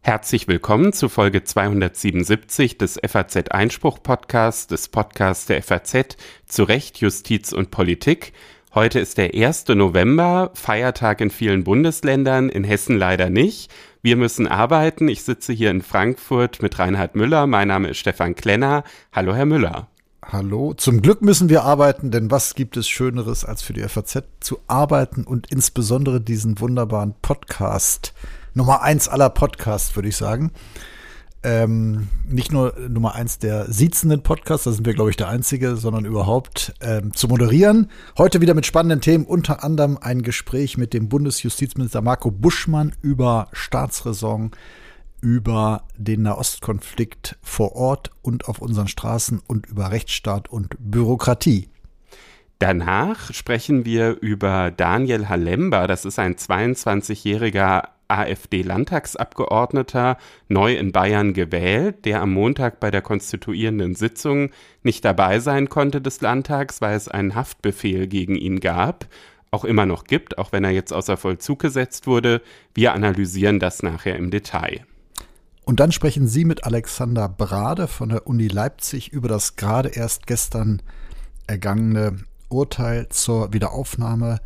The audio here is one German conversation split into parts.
Herzlich willkommen zu Folge 277 des FAZ Einspruch Podcasts, des Podcasts der FAZ zu Recht, Justiz und Politik. Heute ist der 1. November, Feiertag in vielen Bundesländern, in Hessen leider nicht. Wir müssen arbeiten. Ich sitze hier in Frankfurt mit Reinhard Müller. Mein Name ist Stefan Klenner. Hallo, Herr Müller. Hallo. Zum Glück müssen wir arbeiten, denn was gibt es Schöneres, als für die FAZ zu arbeiten und insbesondere diesen wunderbaren Podcast Nummer eins aller Podcasts, würde ich sagen. Ähm, nicht nur Nummer eins der siezenden Podcasts, da sind wir, glaube ich, der einzige, sondern überhaupt ähm, zu moderieren. Heute wieder mit spannenden Themen, unter anderem ein Gespräch mit dem Bundesjustizminister Marco Buschmann über Staatsräson, über den Nahostkonflikt vor Ort und auf unseren Straßen und über Rechtsstaat und Bürokratie. Danach sprechen wir über Daniel Halemba. Das ist ein 22-jähriger AfD-Landtagsabgeordneter, neu in Bayern gewählt, der am Montag bei der konstituierenden Sitzung nicht dabei sein konnte des Landtags, weil es einen Haftbefehl gegen ihn gab, auch immer noch gibt, auch wenn er jetzt außer Vollzug gesetzt wurde. Wir analysieren das nachher im Detail. Und dann sprechen Sie mit Alexander Brade von der Uni Leipzig über das gerade erst gestern ergangene Urteil zur Wiederaufnahme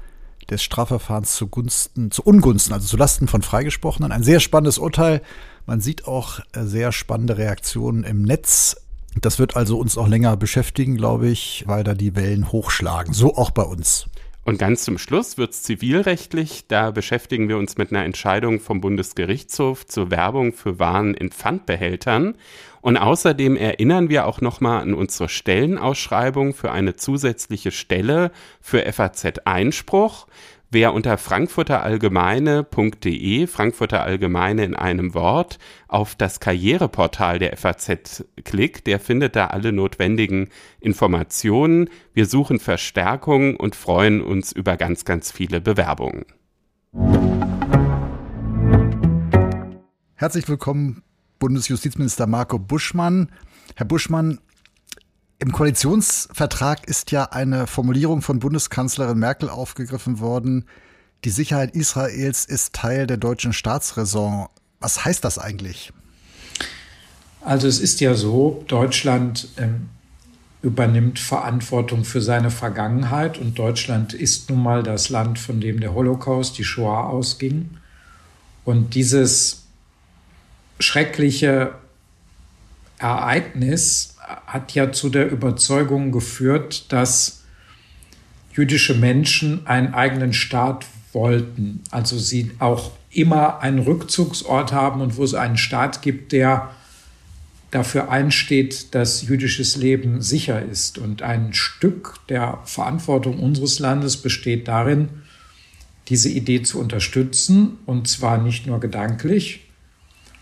des Strafverfahrens zugunsten, zu Ungunsten, also zu Lasten von Freigesprochenen. Ein sehr spannendes Urteil. Man sieht auch äh, sehr spannende Reaktionen im Netz. Das wird also uns auch länger beschäftigen, glaube ich, weil da die Wellen hochschlagen. So auch bei uns. Und ganz zum Schluss wird es zivilrechtlich. Da beschäftigen wir uns mit einer Entscheidung vom Bundesgerichtshof zur Werbung für Waren in Pfandbehältern. Und außerdem erinnern wir auch nochmal an unsere Stellenausschreibung für eine zusätzliche Stelle für FAZ Einspruch. Wer unter frankfurterallgemeine.de, Frankfurter Allgemeine in einem Wort, auf das Karriereportal der FAZ klickt, der findet da alle notwendigen Informationen. Wir suchen Verstärkung und freuen uns über ganz, ganz viele Bewerbungen. Herzlich willkommen, Bundesjustizminister Marco Buschmann. Herr Buschmann, im Koalitionsvertrag ist ja eine Formulierung von Bundeskanzlerin Merkel aufgegriffen worden. Die Sicherheit Israels ist Teil der deutschen Staatsräson. Was heißt das eigentlich? Also es ist ja so, Deutschland ähm, übernimmt Verantwortung für seine Vergangenheit und Deutschland ist nun mal das Land, von dem der Holocaust, die Shoah ausging. Und dieses schreckliche Ereignis hat ja zu der Überzeugung geführt, dass jüdische Menschen einen eigenen Staat wollten. Also sie auch immer einen Rückzugsort haben und wo es einen Staat gibt, der dafür einsteht, dass jüdisches Leben sicher ist. Und ein Stück der Verantwortung unseres Landes besteht darin, diese Idee zu unterstützen, und zwar nicht nur gedanklich,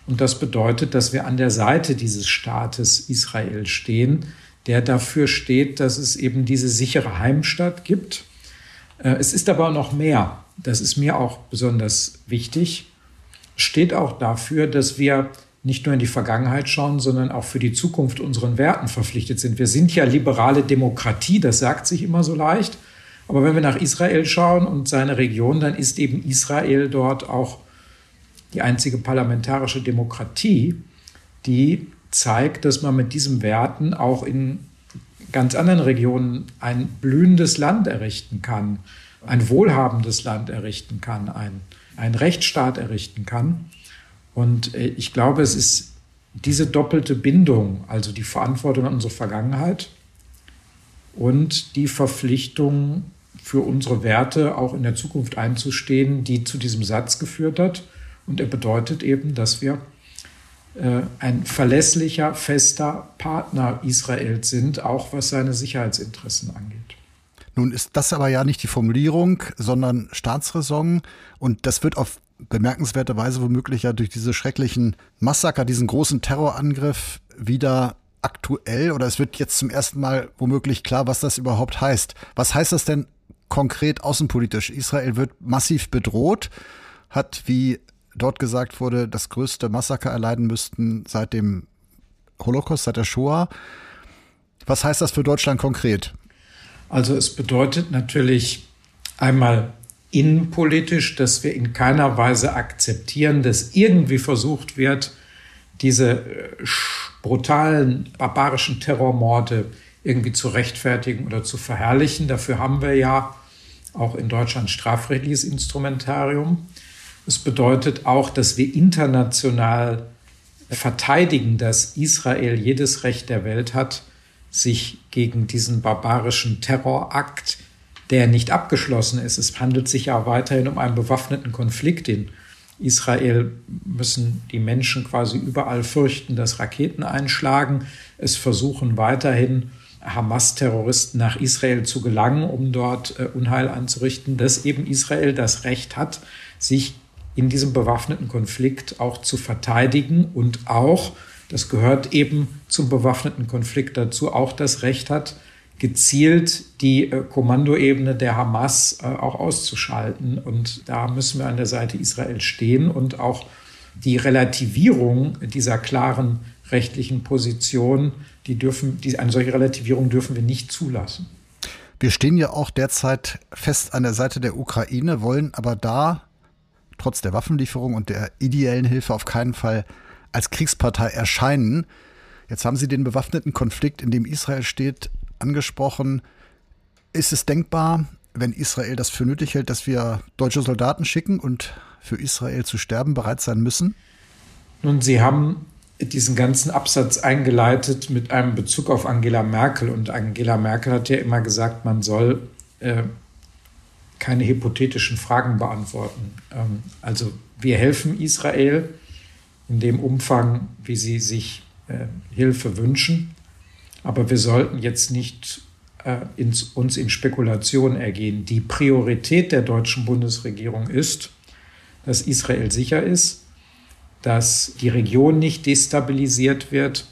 und das bedeutet, dass wir an der Seite dieses Staates Israel stehen, der dafür steht, dass es eben diese sichere Heimstatt gibt. Äh, es ist aber noch mehr. Das ist mir auch besonders wichtig. Steht auch dafür, dass wir nicht nur in die Vergangenheit schauen, sondern auch für die Zukunft unseren Werten verpflichtet sind. Wir sind ja liberale Demokratie, das sagt sich immer so leicht. Aber wenn wir nach Israel schauen und seine Region, dann ist eben Israel dort auch die einzige parlamentarische Demokratie, die zeigt, dass man mit diesen Werten auch in ganz anderen Regionen ein blühendes Land errichten kann, ein wohlhabendes Land errichten kann, ein, ein Rechtsstaat errichten kann. Und äh, ich glaube, es ist diese doppelte Bindung, also die Verantwortung an unsere Vergangenheit und die Verpflichtung für unsere Werte auch in der Zukunft einzustehen, die zu diesem Satz geführt hat. Und er bedeutet eben, dass wir äh, ein verlässlicher, fester Partner Israels sind, auch was seine Sicherheitsinteressen angeht. Nun ist das aber ja nicht die Formulierung, sondern Staatsräson. Und das wird auf bemerkenswerte Weise womöglich ja durch diese schrecklichen Massaker, diesen großen Terrorangriff wieder aktuell oder es wird jetzt zum ersten Mal womöglich klar, was das überhaupt heißt. Was heißt das denn konkret außenpolitisch? Israel wird massiv bedroht, hat wie dort gesagt wurde, das größte Massaker erleiden müssten seit dem Holocaust, seit der Shoah. Was heißt das für Deutschland konkret? Also es bedeutet natürlich einmal innenpolitisch, dass wir in keiner Weise akzeptieren, dass irgendwie versucht wird, diese äh, brutalen, barbarischen Terrormorde irgendwie zu rechtfertigen oder zu verherrlichen. Dafür haben wir ja auch in Deutschland strafrechtliches Instrumentarium. Es bedeutet auch, dass wir international verteidigen, dass Israel jedes Recht der Welt hat, sich gegen diesen barbarischen Terrorakt, der nicht abgeschlossen ist. Es handelt sich ja weiterhin um einen bewaffneten Konflikt. In Israel müssen die Menschen quasi überall fürchten, dass Raketen einschlagen. Es versuchen weiterhin Hamas-Terroristen nach Israel zu gelangen, um dort äh, Unheil anzurichten, dass eben Israel das Recht hat, sich in diesem bewaffneten Konflikt auch zu verteidigen und auch, das gehört eben zum bewaffneten Konflikt dazu, auch das Recht hat, gezielt die äh, Kommandoebene der Hamas äh, auch auszuschalten. Und da müssen wir an der Seite Israel stehen und auch die Relativierung dieser klaren rechtlichen Position, die dürfen, die, eine solche Relativierung dürfen wir nicht zulassen. Wir stehen ja auch derzeit fest an der Seite der Ukraine, wollen aber da trotz der Waffenlieferung und der ideellen Hilfe auf keinen Fall als Kriegspartei erscheinen. Jetzt haben Sie den bewaffneten Konflikt, in dem Israel steht, angesprochen. Ist es denkbar, wenn Israel das für nötig hält, dass wir deutsche Soldaten schicken und für Israel zu sterben bereit sein müssen? Nun, Sie haben diesen ganzen Absatz eingeleitet mit einem Bezug auf Angela Merkel. Und Angela Merkel hat ja immer gesagt, man soll äh, keine hypothetischen Fragen beantworten. Ähm, also wir helfen Israel in dem Umfang, wie sie sich äh, Hilfe wünschen. Aber wir sollten jetzt nicht äh, uns in Spekulation ergehen. Die Priorität der deutschen Bundesregierung ist, dass Israel sicher ist, dass die Region nicht destabilisiert wird.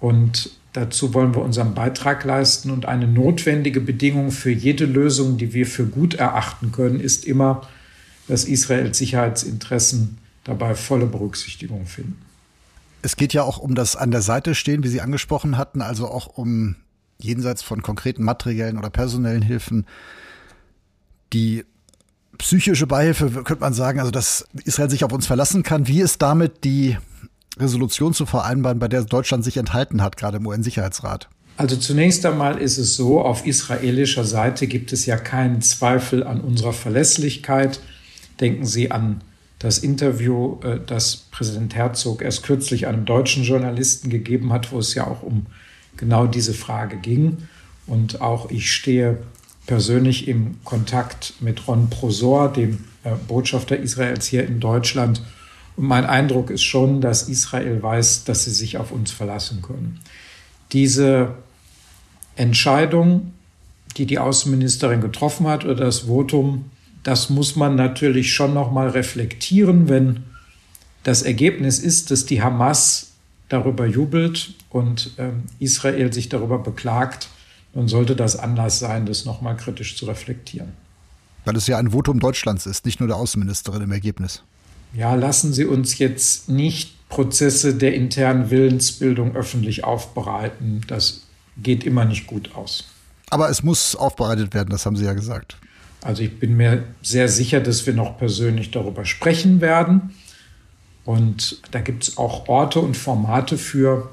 Und dazu wollen wir unseren Beitrag leisten. Und eine notwendige Bedingung für jede Lösung, die wir für gut erachten können, ist immer, dass Israels Sicherheitsinteressen dabei volle Berücksichtigung finden. Es geht ja auch um das an der Seite stehen, wie Sie angesprochen hatten, also auch um jenseits von konkreten materiellen oder personellen Hilfen die psychische Beihilfe, könnte man sagen, also dass Israel sich auf uns verlassen kann. Wie ist damit die Resolution zu vereinbaren, bei der Deutschland sich enthalten hat, gerade im UN-Sicherheitsrat? Also zunächst einmal ist es so, auf israelischer Seite gibt es ja keinen Zweifel an unserer Verlässlichkeit. Denken Sie an das Interview, äh, das Präsident Herzog erst kürzlich einem deutschen Journalisten gegeben hat, wo es ja auch um genau diese Frage ging. Und auch ich stehe persönlich im Kontakt mit Ron Prosor, dem äh, Botschafter Israels hier in Deutschland. Mein Eindruck ist schon, dass Israel weiß, dass sie sich auf uns verlassen können. Diese Entscheidung, die die Außenministerin getroffen hat, oder das Votum, das muss man natürlich schon noch mal reflektieren, wenn das Ergebnis ist, dass die Hamas darüber jubelt und äh, Israel sich darüber beklagt, dann sollte das Anlass sein, das nochmal kritisch zu reflektieren. Weil es ja ein Votum Deutschlands ist, nicht nur der Außenministerin im Ergebnis. Ja, lassen Sie uns jetzt nicht Prozesse der internen Willensbildung öffentlich aufbereiten. Das geht immer nicht gut aus. Aber es muss aufbereitet werden, das haben Sie ja gesagt. Also ich bin mir sehr sicher, dass wir noch persönlich darüber sprechen werden. Und da gibt es auch Orte und Formate für.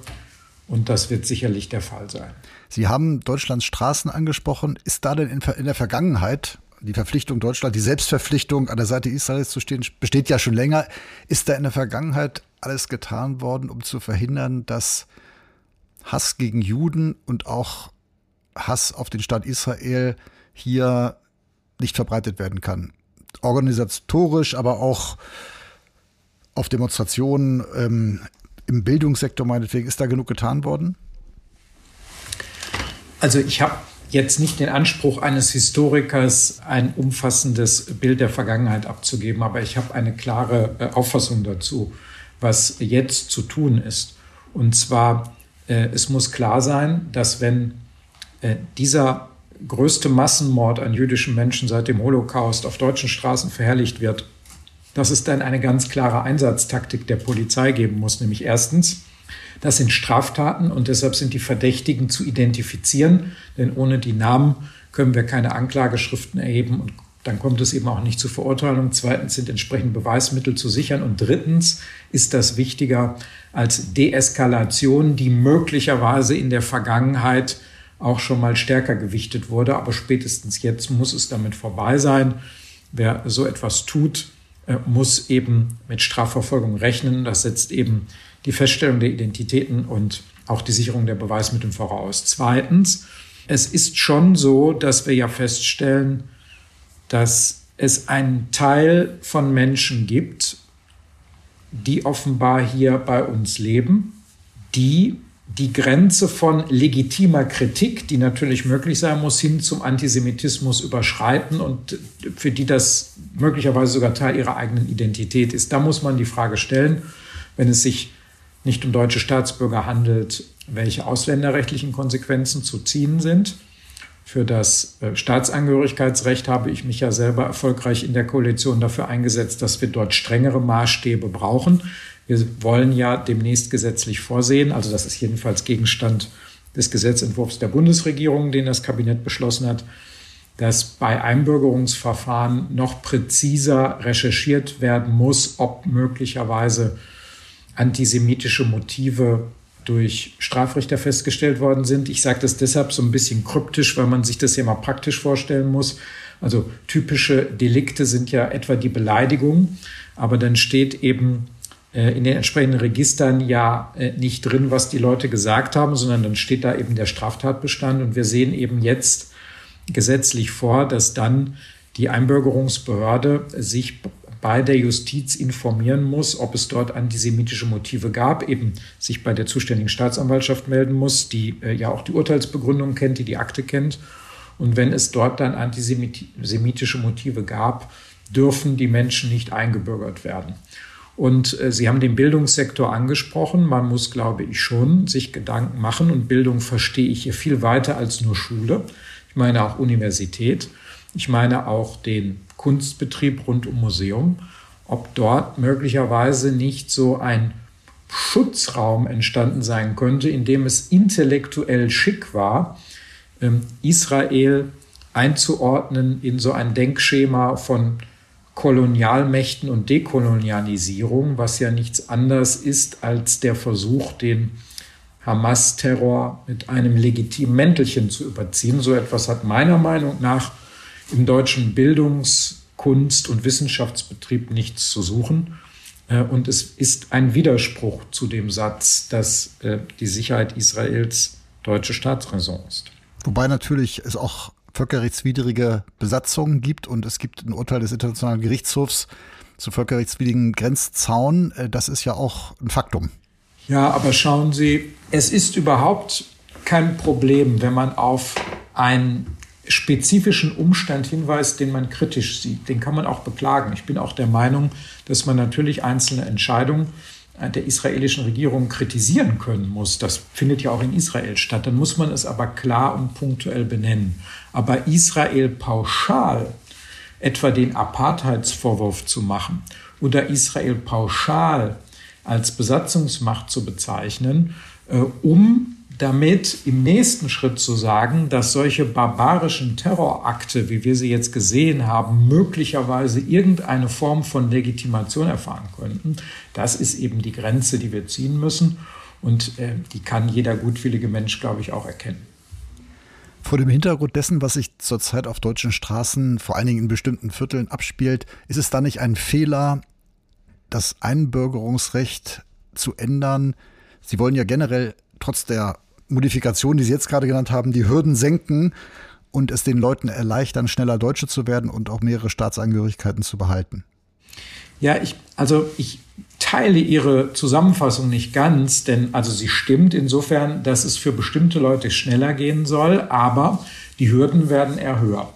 Und das wird sicherlich der Fall sein. Sie haben Deutschlands Straßen angesprochen. Ist da denn in, der Vergangenheit die Verpflichtung Deutschland, die Selbstverpflichtung an der Seite Israels zu stehen, besteht ja schon länger. Ist da in der Vergangenheit alles getan worden, um zu verhindern, dass Hass gegen Juden und auch Hass auf den Staat Israel hier nicht verbreitet werden kann? Organisatorisch, aber auch auf Demonstrationen, ähm, im Bildungssektor meinetwegen, ist da genug getan worden? Also ich habe jetzt nicht den Anspruch eines Historikers, ein umfassendes Bild der Vergangenheit abzugeben, aber ich habe eine klare äh, Auffassung dazu, was jetzt zu tun ist. Und zwar, äh, es muss klar sein, dass wenn äh, dieser größte Massenmord an jüdischen Menschen seit dem Holocaust auf deutschen Straßen verherrlicht wird, dass es dann eine ganz klare Einsatztaktik der Polizei geben muss, nämlich erstens das sind Straftaten und deshalb sind die Verdächtigen zu identifizieren, denn ohne die Namen können wir keine Anklageschriften erheben und dann kommt es eben auch nicht zu Verurteilung. Zweitens sind entsprechende Beweismittel zu sichern. Und drittens ist das wichtiger als Deeskalation, die möglicherweise in der Vergangenheit auch schon mal stärker gewichtet wurde. Aber spätestens jetzt muss es damit vorbei sein. Wer so etwas tut, äh, muss eben mit Strafverfolgung rechnen. Das setzt eben die Feststellung der Identitäten und auch die Sicherung der Beweismittel voraus. Zweitens, es ist schon so, dass wir ja feststellen, dass es einen Teil von Menschen gibt, die offenbar hier bei uns leben, die die Grenze von legitimer Kritik, die natürlich möglich sein muss, hin zum Antisemitismus überschreiten und für die das möglicherweise sogar Teil ihrer eigenen Identität ist. Da muss man die Frage stellen, wenn es sich nicht um deutsche Staatsbürger handelt, welche ausländerrechtlichen Konsequenzen zu ziehen sind. Für das äh, Staatsangehörigkeitsrecht habe ich mich ja selber erfolgreich in der Koalition dafür eingesetzt, dass wir dort strengere Maßstäbe brauchen. Wir wollen ja demnächst gesetzlich vorsehen, also das ist jedenfalls Gegenstand des Gesetzentwurfs der Bundesregierung, den das Kabinett beschlossen hat, dass bei Einbürgerungsverfahren noch präziser recherchiert werden muss, ob möglicherweise antisemitische Motive durch Strafrichter festgestellt worden sind. Ich sage das deshalb so ein bisschen kryptisch, weil man sich das ja mal praktisch vorstellen muss. Also typische Delikte sind ja etwa die Beleidigung, aber dann steht eben äh, in den entsprechenden Registern ja äh, nicht drin, was die Leute gesagt haben, sondern dann steht da eben der Straftatbestand und wir sehen eben jetzt gesetzlich vor, dass dann die Einbürgerungsbehörde sich bei der Justiz informieren muss, ob es dort antisemitische Motive gab, eben sich bei der zuständigen Staatsanwaltschaft melden muss, die äh, ja auch die Urteilsbegründung kennt, die die Akte kennt. Und wenn es dort dann antisemitische Motive gab, dürfen die Menschen nicht eingebürgert werden. Und äh, Sie haben den Bildungssektor angesprochen. Man muss, glaube ich, schon sich Gedanken machen. Und Bildung verstehe ich hier viel weiter als nur Schule. Ich meine auch Universität. Ich meine auch den Kunstbetrieb rund um Museum, ob dort möglicherweise nicht so ein Schutzraum entstanden sein könnte, in dem es intellektuell schick war, ähm, Israel einzuordnen in so ein Denkschema von Kolonialmächten und Dekolonialisierung, was ja nichts anderes ist als der Versuch, den Hamas-Terror mit einem legitimen Mäntelchen zu überziehen. So etwas hat meiner Meinung nach im deutschen Bildungs-, Kunst- und Wissenschaftsbetrieb nichts zu suchen. Äh, und es ist ein Widerspruch zu dem Satz, dass äh, die Sicherheit Israels deutsche Staatsräson ist. Wobei natürlich es auch völkerrechtswidrige Besatzungen gibt und es gibt ein Urteil des Internationalen Gerichtshofs zu völkerrechtswidrigen Grenzzaun. Äh, das ist ja auch ein Faktum. Ja, aber schauen Sie, es ist überhaupt kein Problem, wenn man auf ein spezifischen Umstand hinweist, den man kritisch sieht. Den kann man auch beklagen. Ich bin auch der Meinung, dass man natürlich einzelne Entscheidungen äh, der israelischen Regierung kritisieren können muss. Das findet ja auch in Israel statt. Dann muss man es aber klar und punktuell benennen. Aber Israel pauschal etwa den Apartheidsvorwurf zu machen oder Israel pauschal als Besatzungsmacht zu bezeichnen, äh, um damit im nächsten Schritt zu sagen, dass solche barbarischen Terrorakte, wie wir sie jetzt gesehen haben, möglicherweise irgendeine Form von Legitimation erfahren könnten, das ist eben die Grenze, die wir ziehen müssen. Und äh, die kann jeder gutwillige Mensch, glaube ich, auch erkennen. Vor dem Hintergrund dessen, was sich zurzeit auf deutschen Straßen, vor allen Dingen in bestimmten Vierteln abspielt, ist es da nicht ein Fehler, das Einbürgerungsrecht zu ändern? Sie wollen ja generell trotz der Modifikationen, die Sie jetzt gerade genannt haben, die Hürden senken und es den Leuten erleichtern, schneller Deutsche zu werden und auch mehrere Staatsangehörigkeiten zu behalten? Ja, ich, also ich teile Ihre Zusammenfassung nicht ganz, denn also sie stimmt insofern, dass es für bestimmte Leute schneller gehen soll, aber die Hürden werden eher höher.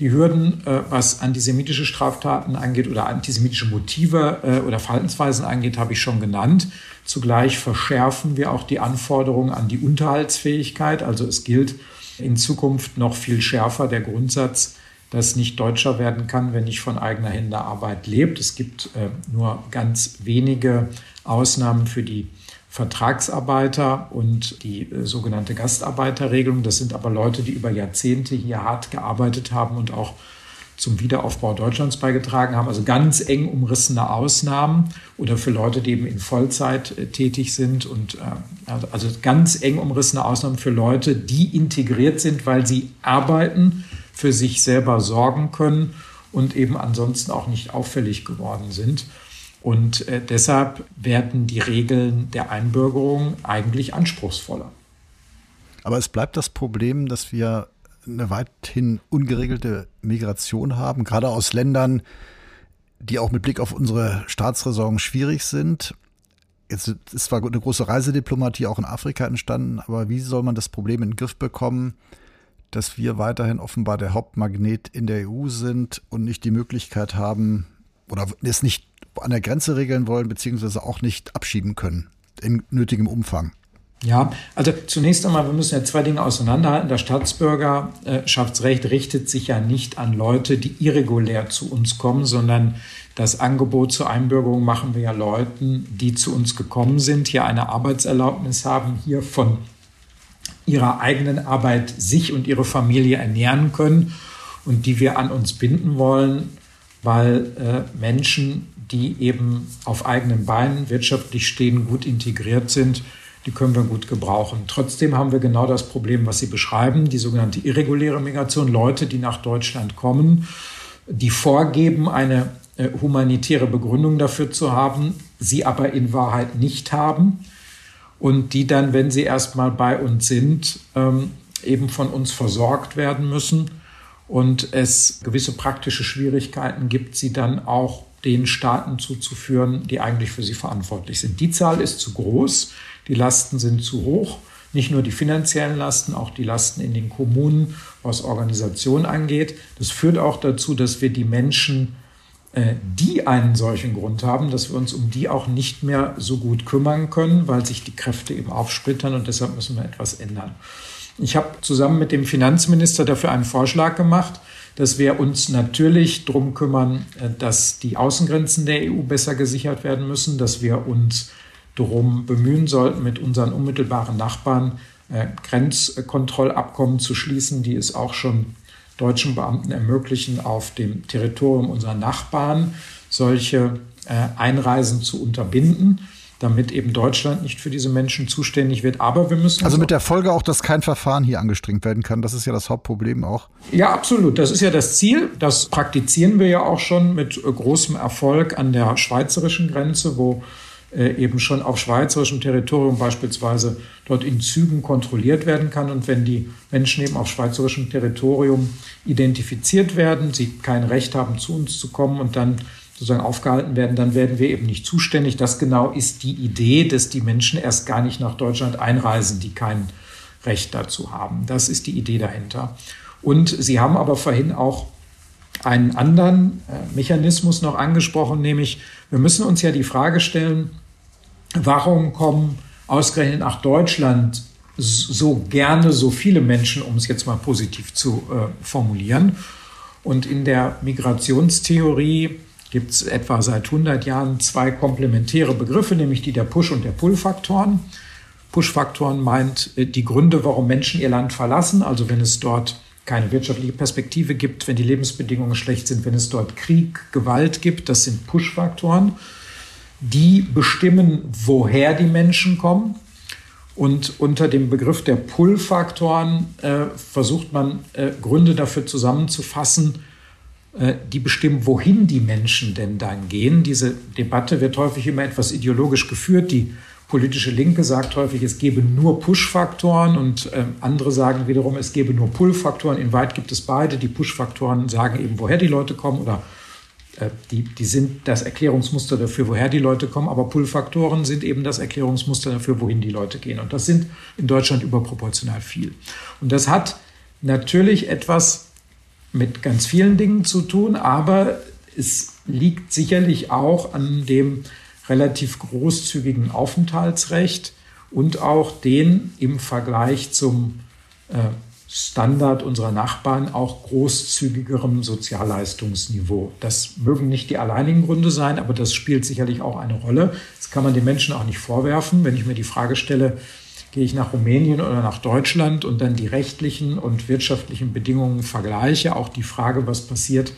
Die Hürden, äh, was antisemitische Straftaten angeht oder antisemitische Motive äh, oder Verhaltensweisen angeht, habe ich schon genannt. Zugleich verschärfen wir auch die Anforderungen an die Unterhaltsfähigkeit. Also es gilt in Zukunft noch viel schärfer der Grundsatz, dass nicht Deutscher werden kann, wenn nicht von eigener Hände Arbeit lebt. Es gibt äh, nur ganz wenige Ausnahmen für die Vertragsarbeiter und die äh, sogenannte Gastarbeiterregelung. Das sind aber Leute, die über Jahrzehnte hier hart gearbeitet haben und auch zum Wiederaufbau Deutschlands beigetragen haben. Also ganz eng umrissene Ausnahmen oder für Leute, die eben in Vollzeit äh, tätig sind und äh, also ganz eng umrissene Ausnahmen für Leute, die integriert sind, weil sie arbeiten, für sich selber sorgen können und eben ansonsten auch nicht auffällig geworden sind. Und äh, deshalb werden die Regeln der Einbürgerung eigentlich anspruchsvoller. Aber es bleibt das Problem, dass wir eine weithin ungeregelte Migration haben, gerade aus Ländern, die auch mit Blick auf unsere Staatsräson schwierig sind. Jetzt ist zwar eine große Reisediplomatie auch in Afrika entstanden, aber wie soll man das Problem in den Griff bekommen, dass wir weiterhin offenbar der Hauptmagnet in der EU sind und nicht die Möglichkeit haben oder es nicht an der Grenze regeln wollen, beziehungsweise auch nicht abschieben können in nötigem Umfang? Ja, also zunächst einmal, wir müssen ja zwei Dinge auseinanderhalten. Das Staatsbürgerschaftsrecht richtet sich ja nicht an Leute, die irregulär zu uns kommen, sondern das Angebot zur Einbürgerung machen wir ja Leuten, die zu uns gekommen sind, hier eine Arbeitserlaubnis haben, hier von ihrer eigenen Arbeit sich und ihre Familie ernähren können und die wir an uns binden wollen, weil äh, Menschen, die eben auf eigenen Beinen wirtschaftlich stehen, gut integriert sind, die können wir gut gebrauchen. Trotzdem haben wir genau das Problem, was Sie beschreiben, die sogenannte irreguläre Migration, Leute, die nach Deutschland kommen, die vorgeben, eine äh, humanitäre Begründung dafür zu haben, sie aber in Wahrheit nicht haben und die dann, wenn sie erstmal bei uns sind, ähm, eben von uns versorgt werden müssen und es gewisse praktische Schwierigkeiten gibt, sie dann auch den Staaten zuzuführen, die eigentlich für sie verantwortlich sind. Die Zahl ist zu groß. Die Lasten sind zu hoch. Nicht nur die finanziellen Lasten, auch die Lasten in den Kommunen, was Organisation angeht. Das führt auch dazu, dass wir die Menschen, äh, die einen solchen Grund haben, dass wir uns um die auch nicht mehr so gut kümmern können, weil sich die Kräfte eben aufsplittern und deshalb müssen wir etwas ändern. Ich habe zusammen mit dem Finanzminister dafür einen Vorschlag gemacht, dass wir uns natürlich darum kümmern, äh, dass die Außengrenzen der EU besser gesichert werden müssen, dass wir uns darum bemühen sollten, mit unseren unmittelbaren Nachbarn äh, Grenzkontrollabkommen zu schließen, die es auch schon deutschen Beamten ermöglichen, auf dem Territorium unserer Nachbarn solche äh, Einreisen zu unterbinden damit eben Deutschland nicht für diese Menschen zuständig wird. Aber wir müssen. Also mit der Folge auch, dass kein Verfahren hier angestrengt werden kann. Das ist ja das Hauptproblem auch. Ja, absolut. Das ist ja das Ziel. Das praktizieren wir ja auch schon mit äh, großem Erfolg an der schweizerischen Grenze, wo eben schon auf schweizerischem Territorium beispielsweise dort in Zügen kontrolliert werden kann. Und wenn die Menschen eben auf schweizerischem Territorium identifiziert werden, sie kein Recht haben, zu uns zu kommen und dann sozusagen aufgehalten werden, dann werden wir eben nicht zuständig. Das genau ist die Idee, dass die Menschen erst gar nicht nach Deutschland einreisen, die kein Recht dazu haben. Das ist die Idee dahinter. Und Sie haben aber vorhin auch einen anderen äh, Mechanismus noch angesprochen, nämlich wir müssen uns ja die Frage stellen, warum kommen ausgerechnet nach Deutschland so gerne so viele Menschen, um es jetzt mal positiv zu äh, formulieren. Und in der Migrationstheorie gibt es etwa seit 100 Jahren zwei komplementäre Begriffe, nämlich die der Push- und der Pull-Faktoren. Push-Faktoren meint äh, die Gründe, warum Menschen ihr Land verlassen, also wenn es dort keine wirtschaftliche Perspektive gibt, wenn die Lebensbedingungen schlecht sind, wenn es dort Krieg, Gewalt gibt, das sind Push-Faktoren. Die bestimmen, woher die Menschen kommen. Und unter dem Begriff der Pull-Faktoren äh, versucht man äh, Gründe dafür zusammenzufassen, äh, die bestimmen, wohin die Menschen denn dann gehen. Diese Debatte wird häufig immer etwas ideologisch geführt. Die politische Linke sagt häufig, es gebe nur Push-Faktoren und äh, andere sagen wiederum, es gebe nur Pull-Faktoren. In weit gibt es beide. Die Push-Faktoren sagen eben, woher die Leute kommen oder die, die sind das Erklärungsmuster dafür, woher die Leute kommen, aber Pull-Faktoren sind eben das Erklärungsmuster dafür, wohin die Leute gehen. Und das sind in Deutschland überproportional viel. Und das hat natürlich etwas mit ganz vielen Dingen zu tun, aber es liegt sicherlich auch an dem relativ großzügigen Aufenthaltsrecht und auch den im Vergleich zum äh, Standard unserer Nachbarn auch großzügigerem Sozialleistungsniveau. Das mögen nicht die alleinigen Gründe sein, aber das spielt sicherlich auch eine Rolle. Das kann man den Menschen auch nicht vorwerfen. Wenn ich mir die Frage stelle, gehe ich nach Rumänien oder nach Deutschland und dann die rechtlichen und wirtschaftlichen Bedingungen vergleiche, auch die Frage, was passiert,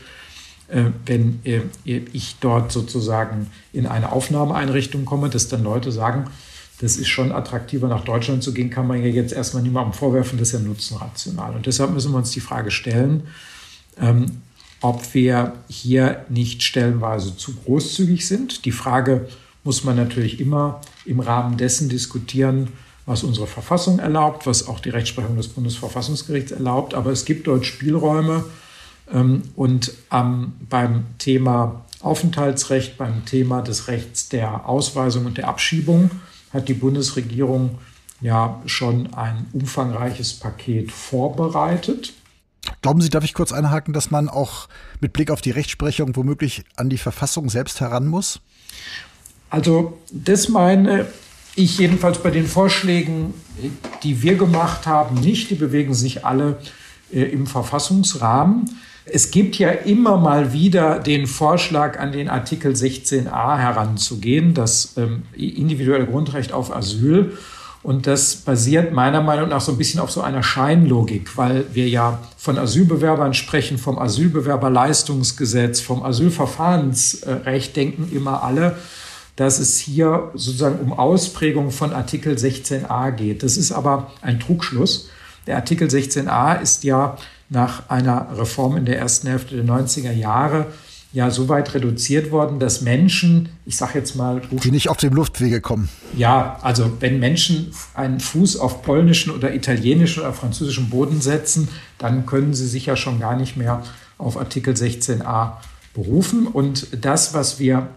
äh, wenn äh, ich dort sozusagen in eine Aufnahmeeinrichtung komme, dass dann Leute sagen, das ist schon attraktiver, nach Deutschland zu gehen, kann man ja jetzt erstmal niemandem vorwerfen, das ist ja nutzenrational. Und deshalb müssen wir uns die Frage stellen, ähm, ob wir hier nicht stellenweise zu großzügig sind. Die Frage muss man natürlich immer im Rahmen dessen diskutieren, was unsere Verfassung erlaubt, was auch die Rechtsprechung des Bundesverfassungsgerichts erlaubt. Aber es gibt dort Spielräume. Ähm, und beim Thema Aufenthaltsrecht, beim Thema des Rechts der Ausweisung und der Abschiebung hat die Bundesregierung ja schon ein umfangreiches Paket vorbereitet. Glauben Sie, darf ich kurz einhaken, dass man auch mit Blick auf die Rechtsprechung womöglich an die Verfassung selbst heran muss? Also das meine ich jedenfalls bei den Vorschlägen, die wir gemacht haben, nicht. Die bewegen sich alle äh, im Verfassungsrahmen. Es gibt ja immer mal wieder den Vorschlag, an den Artikel 16a heranzugehen, das ähm, individuelle Grundrecht auf Asyl. Und das basiert meiner Meinung nach so ein bisschen auf so einer Scheinlogik, weil wir ja von Asylbewerbern sprechen, vom Asylbewerberleistungsgesetz, vom Asylverfahrensrecht denken immer alle, dass es hier sozusagen um Ausprägung von Artikel 16a geht. Das ist aber ein Trugschluss. Der Artikel 16a ist ja nach einer Reform in der ersten Hälfte der 90er Jahre ja so weit reduziert worden, dass Menschen, ich sage jetzt mal, die nicht auf dem Luftwege kommen. Ja, also wenn Menschen einen Fuß auf polnischen oder italienischen oder französischen Boden setzen, dann können sie sich ja schon gar nicht mehr auf Artikel 16a berufen. Und das, was wir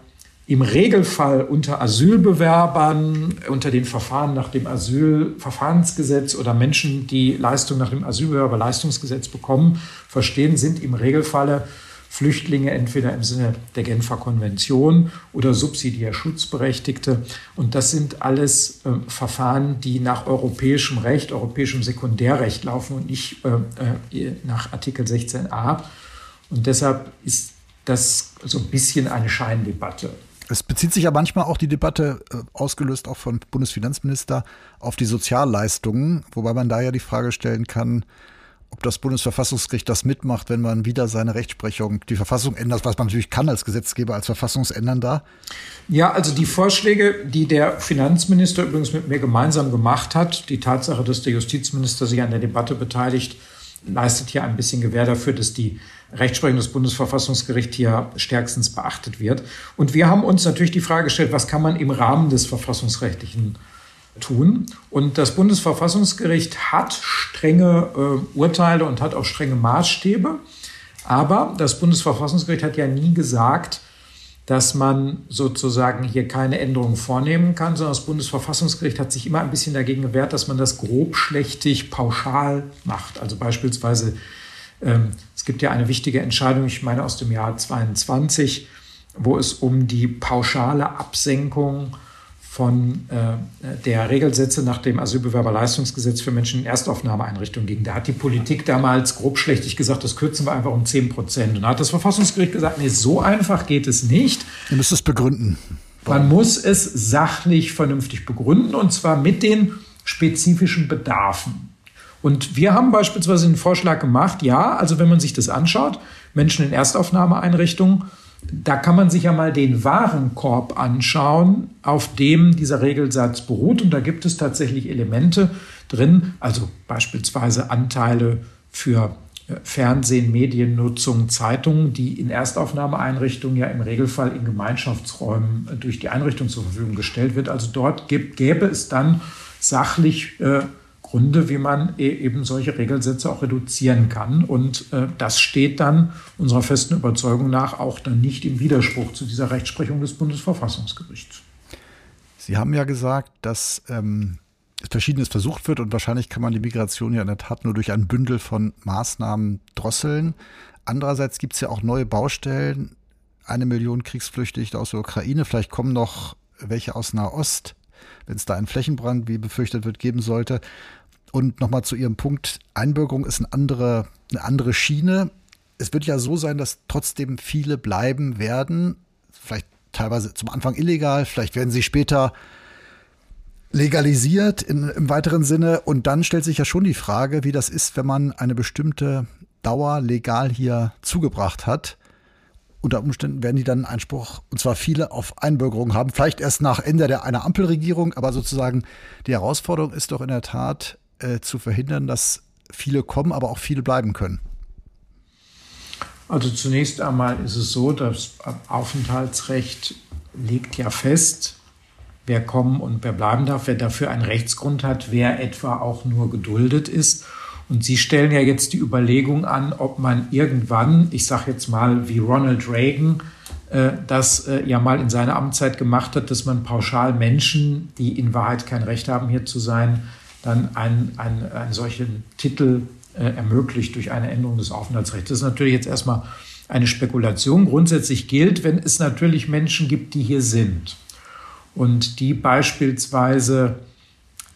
im Regelfall unter Asylbewerbern, unter den Verfahren nach dem Asylverfahrensgesetz oder Menschen, die Leistung nach dem Asylbewerberleistungsgesetz bekommen, verstehen, sind im Regelfalle Flüchtlinge entweder im Sinne der Genfer Konvention oder subsidiär Schutzberechtigte. Und das sind alles äh, Verfahren, die nach europäischem Recht, europäischem Sekundärrecht laufen und nicht äh, äh nach Artikel 16a. Und deshalb ist das so ein bisschen eine Scheindebatte. Es bezieht sich ja manchmal auch die Debatte, äh, ausgelöst auch von Bundesfinanzminister, auf die Sozialleistungen, wobei man da ja die Frage stellen kann, ob das Bundesverfassungsgericht das mitmacht, wenn man wieder seine Rechtsprechung, die Verfassung ändert, was man natürlich kann als Gesetzgeber, als Verfassungsändernder. Ja, also die Vorschläge, die der Finanzminister übrigens mit mir gemeinsam gemacht hat, die Tatsache, dass der Justizminister sich an der Debatte beteiligt, leistet hier ein bisschen Gewähr dafür, dass die Rechtsprechung des Bundesverfassungsgerichts hier stärkstens beachtet wird. Und wir haben uns natürlich die Frage gestellt, was kann man im Rahmen des verfassungsrechtlichen tun? Und das Bundesverfassungsgericht hat strenge äh, Urteile und hat auch strenge Maßstäbe. Aber das Bundesverfassungsgericht hat ja nie gesagt, dass man sozusagen hier keine Änderungen vornehmen kann, sondern das Bundesverfassungsgericht hat sich immer ein bisschen dagegen gewehrt, dass man das grobschlächtig pauschal macht. Also beispielsweise es gibt ja eine wichtige Entscheidung, ich meine aus dem Jahr 22, wo es um die pauschale Absenkung von äh, der Regelsätze nach dem Asylbewerberleistungsgesetz für Menschen in Erstaufnahmeeinrichtungen ging. Da hat die Politik damals grobschlächtig gesagt, das kürzen wir einfach um 10 Prozent. Und da hat das Verfassungsgericht gesagt, nee, so einfach geht es nicht. Ihr müsst es begründen. Man muss es sachlich vernünftig begründen und zwar mit den spezifischen Bedarfen. Und wir haben beispielsweise einen Vorschlag gemacht, ja, also wenn man sich das anschaut, Menschen in Erstaufnahmeeinrichtungen, da kann man sich ja mal den Warenkorb anschauen, auf dem dieser Regelsatz beruht. Und da gibt es tatsächlich Elemente drin, also beispielsweise Anteile für äh, Fernsehen, Mediennutzung, Zeitungen, die in Erstaufnahmeeinrichtungen ja im Regelfall in Gemeinschaftsräumen äh, durch die Einrichtung zur Verfügung gestellt wird. Also dort gäbe es dann sachlich äh, Gründe, wie man e-, eben solche Regelsätze auch reduzieren kann. Und äh, das steht dann unserer festen Überzeugung nach auch dann nicht im Widerspruch zu dieser Rechtsprechung des Bundesverfassungsgerichts. Sie haben ja gesagt, dass ähm, Verschiedenes versucht wird und wahrscheinlich kann man die Migration ja in der Tat nur durch ein Bündel von Maßnahmen drosseln. Andererseits gibt es ja auch neue Baustellen. Eine Million Kriegsflüchtlinge aus der Ukraine, vielleicht kommen noch welche aus Nahost, wenn es da einen Flächenbrand, wie befürchtet wird, geben sollte. Und nochmal zu Ihrem Punkt, Einbürgerung ist eine andere, eine andere Schiene. Es wird ja so sein, dass trotzdem viele bleiben werden, vielleicht teilweise zum Anfang illegal, vielleicht werden sie später legalisiert in, im weiteren Sinne. Und dann stellt sich ja schon die Frage, wie das ist, wenn man eine bestimmte Dauer legal hier zugebracht hat unter Umständen werden die dann Einspruch, und zwar viele, auf Einbürgerung haben. Vielleicht erst nach Ende der, einer Ampelregierung, aber sozusagen die Herausforderung ist doch in der Tat äh, zu verhindern, dass viele kommen, aber auch viele bleiben können. Also zunächst einmal ist es so, das Aufenthaltsrecht legt ja fest, wer kommen und wer bleiben darf, wer dafür einen Rechtsgrund hat, wer etwa auch nur geduldet ist. Und Sie stellen ja jetzt die Überlegung an, ob man irgendwann, ich sage jetzt mal wie Ronald Reagan, äh, das äh, ja mal in seiner Amtszeit gemacht hat, dass man pauschal Menschen, die in Wahrheit kein Recht haben, hier zu sein, dann einen, einen, einen solchen Titel äh, ermöglicht durch eine Änderung des Aufenthaltsrechts. Das ist natürlich jetzt erstmal eine Spekulation. Grundsätzlich gilt, wenn es natürlich Menschen gibt, die hier sind und die beispielsweise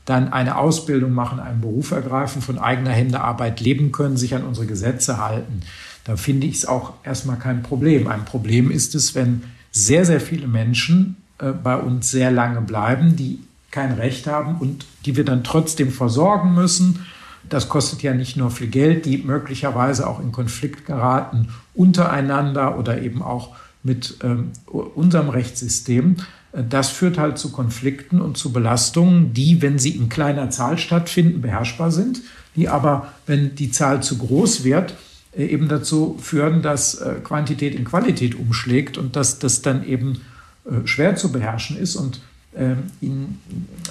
dann eine Ausbildung machen, einen Beruf ergreifen, von eigener Hände Arbeit leben können, sich an unsere Gesetze halten, da finde ich es auch erstmal kein Problem. Ein Problem ist es, wenn sehr, sehr viele Menschen äh, bei uns sehr lange bleiben, die kein Recht haben und die wir dann trotzdem versorgen müssen. Das kostet ja nicht nur viel Geld, die möglicherweise auch in Konflikt geraten untereinander oder eben auch mit ähm, unserem Rechtssystem. Das führt halt zu Konflikten und zu Belastungen, die, wenn sie in kleiner Zahl stattfinden, beherrschbar sind, die aber, wenn die Zahl zu groß wird, äh, eben dazu führen, dass äh, Quantität in Qualität umschlägt und dass das dann eben äh, schwer zu beherrschen ist. Und in,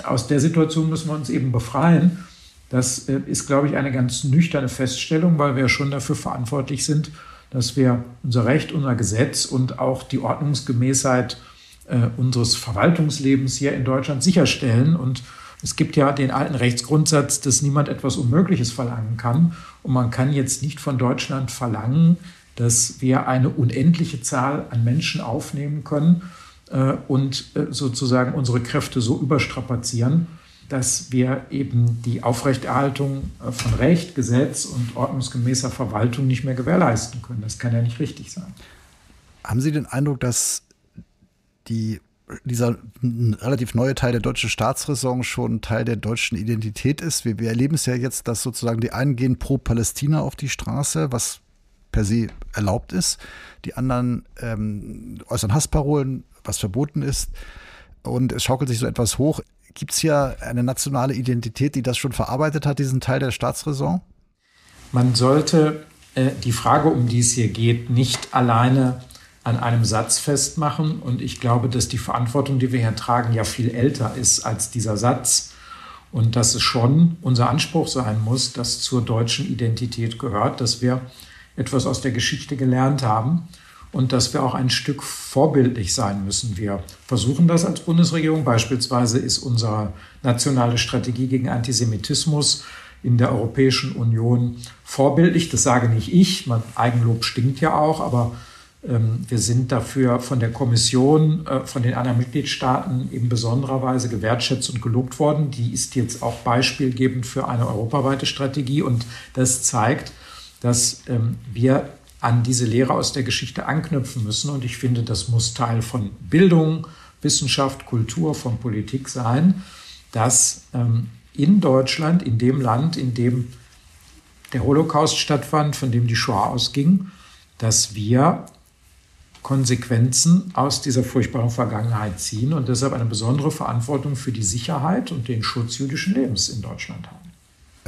aus der Situation müssen wir uns eben befreien. Das ist, glaube ich, eine ganz nüchterne Feststellung, weil wir schon dafür verantwortlich sind, dass wir unser Recht, unser Gesetz und auch die Ordnungsgemäßheit äh, unseres Verwaltungslebens hier in Deutschland sicherstellen. Und es gibt ja den alten Rechtsgrundsatz, dass niemand etwas Unmögliches verlangen kann. Und man kann jetzt nicht von Deutschland verlangen, dass wir eine unendliche Zahl an Menschen aufnehmen können äh, und äh, sozusagen unsere Kräfte so überstrapazieren, dass wir eben die Aufrechterhaltung äh, von Recht, Gesetz und ordnungsgemäßer Verwaltung nicht mehr gewährleisten können. Das kann ja nicht richtig sein. Haben Sie den Eindruck, dass die, dieser relativ neue Teil der deutschen Staatsräson schon Teil der deutschen Identität ist. Wir, wir erleben es ja jetzt, dass sozusagen die einen gehen pro Palästina auf die Straße, was per se erlaubt ist. Die anderen ähm, äußern Hassparolen, was verboten ist. Und es schaukelt sich so etwas hoch. Gibt es hier eine nationale Identität, die das schon verarbeitet hat, diesen Teil der Staatsräson? Man sollte äh, die Frage, um die es hier geht, nicht alleine an einem Satz festmachen. Und ich glaube, dass die Verantwortung, die wir hier tragen, ja viel älter ist als dieser Satz. Und dass es schon unser Anspruch sein muss, dass zur deutschen Identität gehört, dass wir etwas aus der Geschichte gelernt haben und dass wir auch ein Stück vorbildlich sein müssen. Wir versuchen das als Bundesregierung. Beispielsweise ist unsere nationale Strategie gegen Antisemitismus in der Europäischen Union vorbildlich. Das sage nicht ich. Mein Eigenlob stinkt ja auch, aber ähm, wir sind dafür von der Kommission, äh, von den anderen Mitgliedstaaten in besonderer Weise gewertschätzt und gelobt worden. Die ist jetzt auch beispielgebend für eine europaweite Strategie und das zeigt, dass ähm, wir an diese Lehre aus der Geschichte anknüpfen müssen. Und ich finde, das muss Teil von Bildung, Wissenschaft, Kultur, von Politik sein, dass ähm, in Deutschland, in dem Land, in dem der Holocaust stattfand, von dem die Shoah ausging, dass wir Konsequenzen aus dieser furchtbaren Vergangenheit ziehen und deshalb eine besondere Verantwortung für die Sicherheit und den Schutz jüdischen Lebens in Deutschland haben.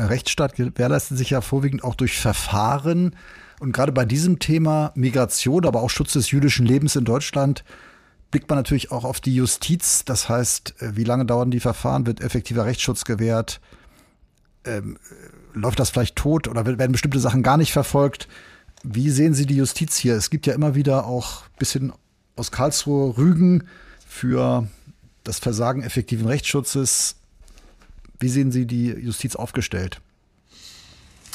Rechtsstaat gewährleistet sich ja vorwiegend auch durch Verfahren. Und gerade bei diesem Thema Migration, aber auch Schutz des jüdischen Lebens in Deutschland, blickt man natürlich auch auf die Justiz. Das heißt, äh, wie lange dauern die Verfahren? Wird effektiver Rechtsschutz gewährt? Ähm, läuft das vielleicht tot oder werden bestimmte Sachen gar nicht verfolgt? Wie sehen Sie die Justiz hier? Es gibt ja immer wieder auch ein bisschen aus Karlsruhe Rügen für das Versagen effektiven Rechtsschutzes. Wie sehen Sie die Justiz aufgestellt?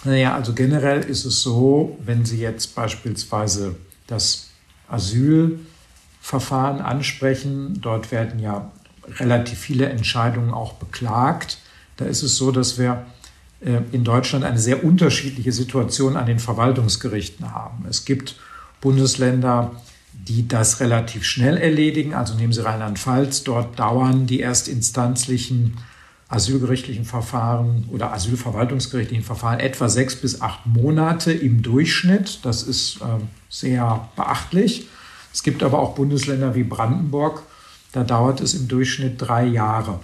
Naja, also generell ist es so, wenn Sie jetzt beispielsweise das Asylverfahren ansprechen, dort werden ja relativ viele Entscheidungen auch beklagt. Da ist es so, dass wir äh, in Deutschland eine sehr unterschiedliche Situation an den Verwaltungsgerichten haben. Es gibt Bundesländer, die das relativ schnell erledigen. Also nehmen Sie Rheinland-Pfalz, dort dauern die erstinstanzlichen asylgerichtlichen Verfahren oder asylverwaltungsgerichtlichen Verfahren etwa sechs bis acht Monate im Durchschnitt. Das ist äh, sehr beachtlich. Es gibt aber auch Bundesländer wie Brandenburg, da dauert es im Durchschnitt drei Jahre.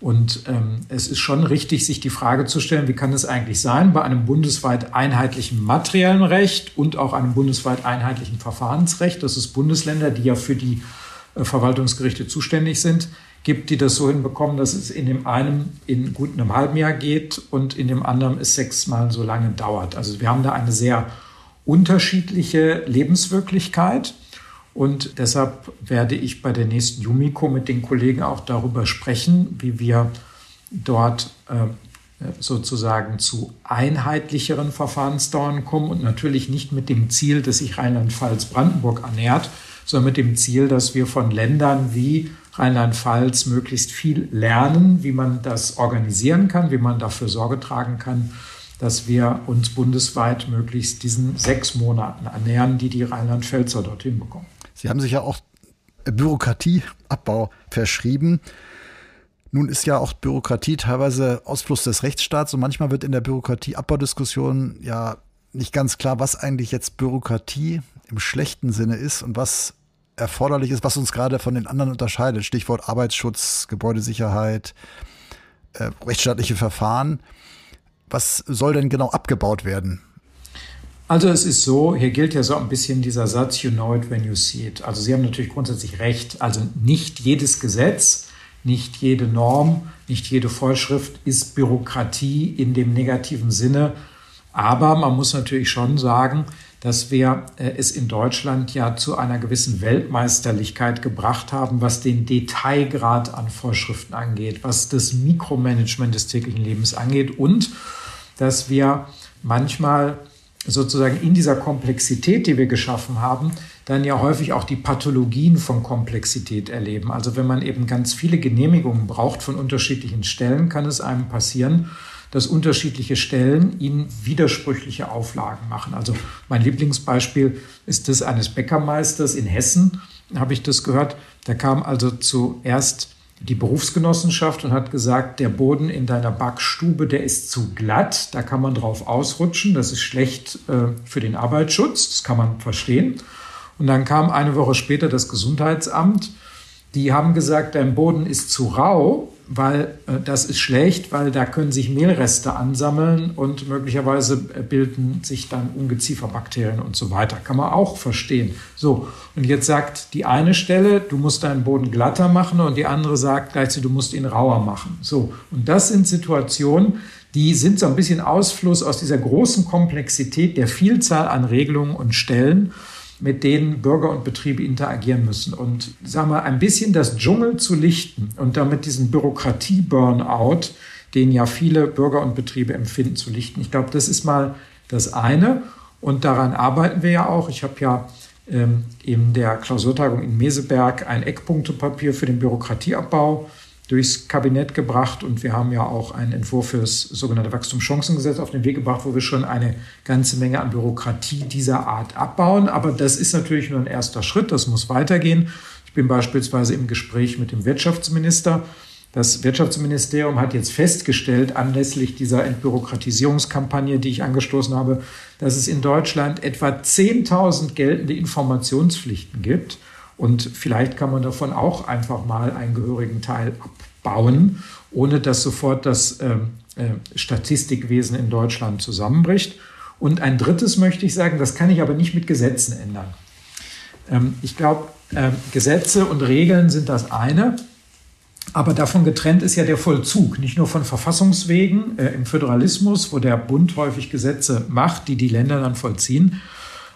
Und ähm, es ist schon richtig, sich die Frage zu stellen, wie kann es eigentlich sein, bei einem bundesweit einheitlichen materiellen Recht und auch einem bundesweit einheitlichen Verfahrensrecht, dass es Bundesländer, die ja für die äh, Verwaltungsgerichte zuständig sind, gibt, die das so hinbekommen, dass es in dem einen in gut einem halben Jahr geht und in dem anderen es sechsmal so lange dauert. Also wir haben da eine sehr unterschiedliche Lebenswirklichkeit. Und deshalb werde ich bei der nächsten Jumiko mit den Kollegen auch darüber sprechen, wie wir dort äh, sozusagen zu einheitlicheren Verfahrensdauern kommen und natürlich nicht mit dem Ziel, dass sich Rheinland-Pfalz Brandenburg ernährt, sondern mit dem Ziel, dass wir von Ländern wie Rheinland-Pfalz möglichst viel lernen, wie man das organisieren kann, wie man dafür Sorge tragen kann, dass wir uns bundesweit möglichst diesen sechs Monaten ernähren, die die Rheinland-Pfälzer dorthin bekommen. Sie haben sich ja auch Bürokratieabbau verschrieben. Nun ist ja auch Bürokratie teilweise Ausfluss des Rechtsstaats und manchmal wird in der Bürokratieabbaudiskussion ja nicht ganz klar, was eigentlich jetzt Bürokratie im schlechten Sinne ist und was erforderlich ist, was uns gerade von den anderen unterscheidet. Stichwort Arbeitsschutz, Gebäudesicherheit, äh, rechtsstaatliche Verfahren. Was soll denn genau abgebaut werden? Also es ist so, hier gilt ja so ein bisschen dieser Satz, you know it when you see it. Also Sie haben natürlich grundsätzlich recht. Also nicht jedes Gesetz, nicht jede Norm, nicht jede Vorschrift ist Bürokratie in dem negativen Sinne. Aber man muss natürlich schon sagen, dass wir äh, es in Deutschland ja zu einer gewissen Weltmeisterlichkeit gebracht haben, was den Detailgrad an Vorschriften angeht, was das Mikromanagement des täglichen Lebens angeht und dass wir manchmal sozusagen in dieser Komplexität, die wir geschaffen haben, dann ja häufig auch die Pathologien von Komplexität erleben. Also wenn man eben ganz viele Genehmigungen braucht von unterschiedlichen Stellen, kann es einem passieren, dass unterschiedliche Stellen ihnen widersprüchliche Auflagen machen. Also mein Lieblingsbeispiel ist das eines Bäckermeisters in Hessen, habe ich das gehört. Da kam also zuerst die Berufsgenossenschaft und hat gesagt, der Boden in deiner Backstube, der ist zu glatt, da kann man drauf ausrutschen, das ist schlecht äh, für den Arbeitsschutz, das kann man verstehen. Und dann kam eine Woche später das Gesundheitsamt, die haben gesagt, dein Boden ist zu rau, weil äh, das ist schlecht, weil da können sich Mehlreste ansammeln und möglicherweise äh, bilden sich dann Ungezieferbakterien und so weiter. Kann man auch verstehen. So, und jetzt sagt die eine Stelle, du musst deinen Boden glatter machen und die andere sagt gleichzeitig, du musst ihn rauer machen. So, und das sind Situationen, die sind so ein bisschen Ausfluss aus dieser großen Komplexität der Vielzahl an Regelungen und Stellen mit denen Bürger und Betriebe interagieren müssen. Und sagen wir, ein bisschen das Dschungel zu lichten und damit diesen Bürokratie-Burnout, den ja viele Bürger und Betriebe empfinden, zu lichten. Ich glaube, das ist mal das eine. Und daran arbeiten wir ja auch. Ich habe ja ähm, in der Klausurtagung in Meseberg ein Eckpunktepapier für den Bürokratieabbau durchs Kabinett gebracht und wir haben ja auch einen Entwurf für das sogenannte Wachstumschancengesetz auf den Weg gebracht, wo wir schon eine ganze Menge an Bürokratie dieser Art abbauen. Aber das ist natürlich nur ein erster Schritt, das muss weitergehen. Ich bin beispielsweise im Gespräch mit dem Wirtschaftsminister. Das Wirtschaftsministerium hat jetzt festgestellt, anlässlich dieser Entbürokratisierungskampagne, die ich angestoßen habe, dass es in Deutschland etwa 10.000 geltende Informationspflichten gibt. Und vielleicht kann man davon auch einfach mal einen gehörigen Teil abbauen, ohne dass sofort das äh, äh, Statistikwesen in Deutschland zusammenbricht. Und ein drittes möchte ich sagen, das kann ich aber nicht mit Gesetzen ändern. Ähm, ich glaube, äh, Gesetze und Regeln sind das eine. Aber davon getrennt ist ja der Vollzug, nicht nur von Verfassungswegen äh, im Föderalismus, wo der Bund häufig Gesetze macht, die die Länder dann vollziehen,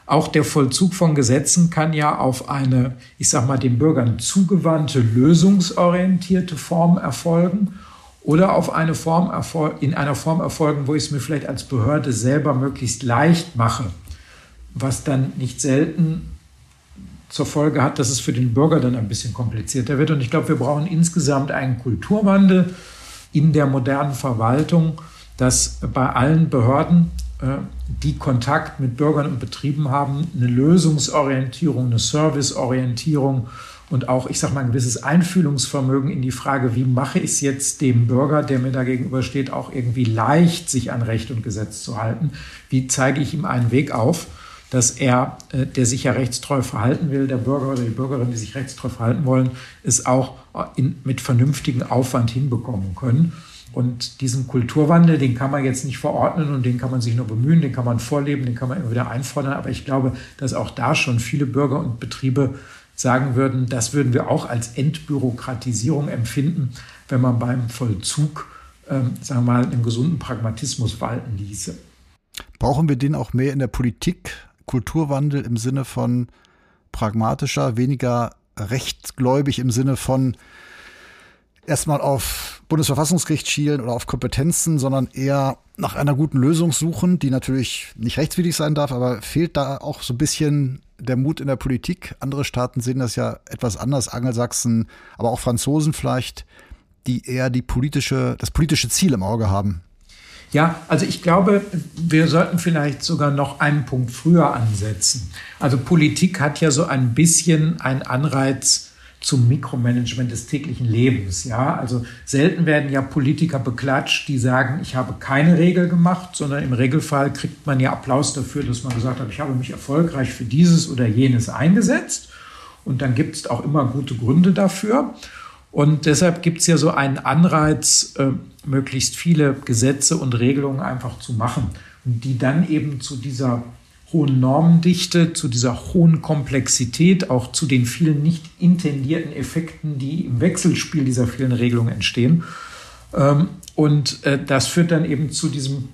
auch der Vollzug von Gesetzen kann ja auf eine, ich sag mal, den Bürgern zugewandte, lösungsorientierte Form erfolgen oder auf eine Form in einer Form erfolgen, wo ich es mir vielleicht als Behörde selber möglichst leicht mache, was dann nicht selten zur Folge hat, dass es für den Bürger dann ein bisschen komplizierter wird. Und ich glaube, wir brauchen insgesamt einen Kulturwandel in der modernen Verwaltung, dass bei allen Behörden die Kontakt mit Bürgern und Betrieben haben, eine Lösungsorientierung, eine Serviceorientierung und auch, ich sage mal, ein gewisses Einfühlungsvermögen in die Frage, wie mache ich es jetzt dem Bürger, der mir da gegenübersteht, auch irgendwie leicht, sich an Recht und Gesetz zu halten? Wie zeige ich ihm einen Weg auf? dass er, äh, der sich ja rechtstreu verhalten will, der Bürger oder die Bürgerin, die sich rechtstreu verhalten wollen, es auch in, mit vernünftigem Aufwand hinbekommen können. Und diesen Kulturwandel, den kann man jetzt nicht verordnen und den kann man sich nur bemühen, den kann man vorleben, den kann man immer wieder einfordern. Aber ich glaube, dass auch da schon viele Bürger und Betriebe sagen würden, das würden wir auch als Entbürokratisierung empfinden, wenn man beim Vollzug, ähm, sagen wir mal, einen gesunden Pragmatismus walten ließe. Brauchen wir den auch mehr in der Politik? Kulturwandel im Sinne von pragmatischer, weniger rechtsgläubig im Sinne von erstmal auf Bundesverfassungsgericht schielen oder auf Kompetenzen, sondern eher nach einer guten Lösung suchen, die natürlich nicht rechtswidrig sein darf, aber fehlt da auch so ein bisschen der Mut in der Politik. Andere Staaten sehen das ja etwas anders, Angelsachsen, aber auch Franzosen vielleicht, die eher die politische, das politische Ziel im Auge haben. Ja, also ich glaube, wir sollten vielleicht sogar noch einen Punkt früher ansetzen. Also Politik hat ja so ein bisschen einen Anreiz, zum Mikromanagement des täglichen Lebens. Ja, also selten werden ja Politiker beklatscht, die sagen, ich habe keine Regel gemacht, sondern im Regelfall kriegt man ja Applaus dafür, dass man gesagt hat, ich habe mich erfolgreich für dieses oder jenes eingesetzt. Und dann gibt es auch immer gute Gründe dafür. Und deshalb gibt es ja so einen Anreiz, äh, möglichst viele Gesetze und Regelungen einfach zu machen die dann eben zu dieser hohen Normendichte, zu dieser hohen Komplexität, auch zu den vielen nicht intendierten Effekten, die im Wechselspiel dieser vielen Regelungen entstehen. Ähm, und äh, das führt dann eben zu diesem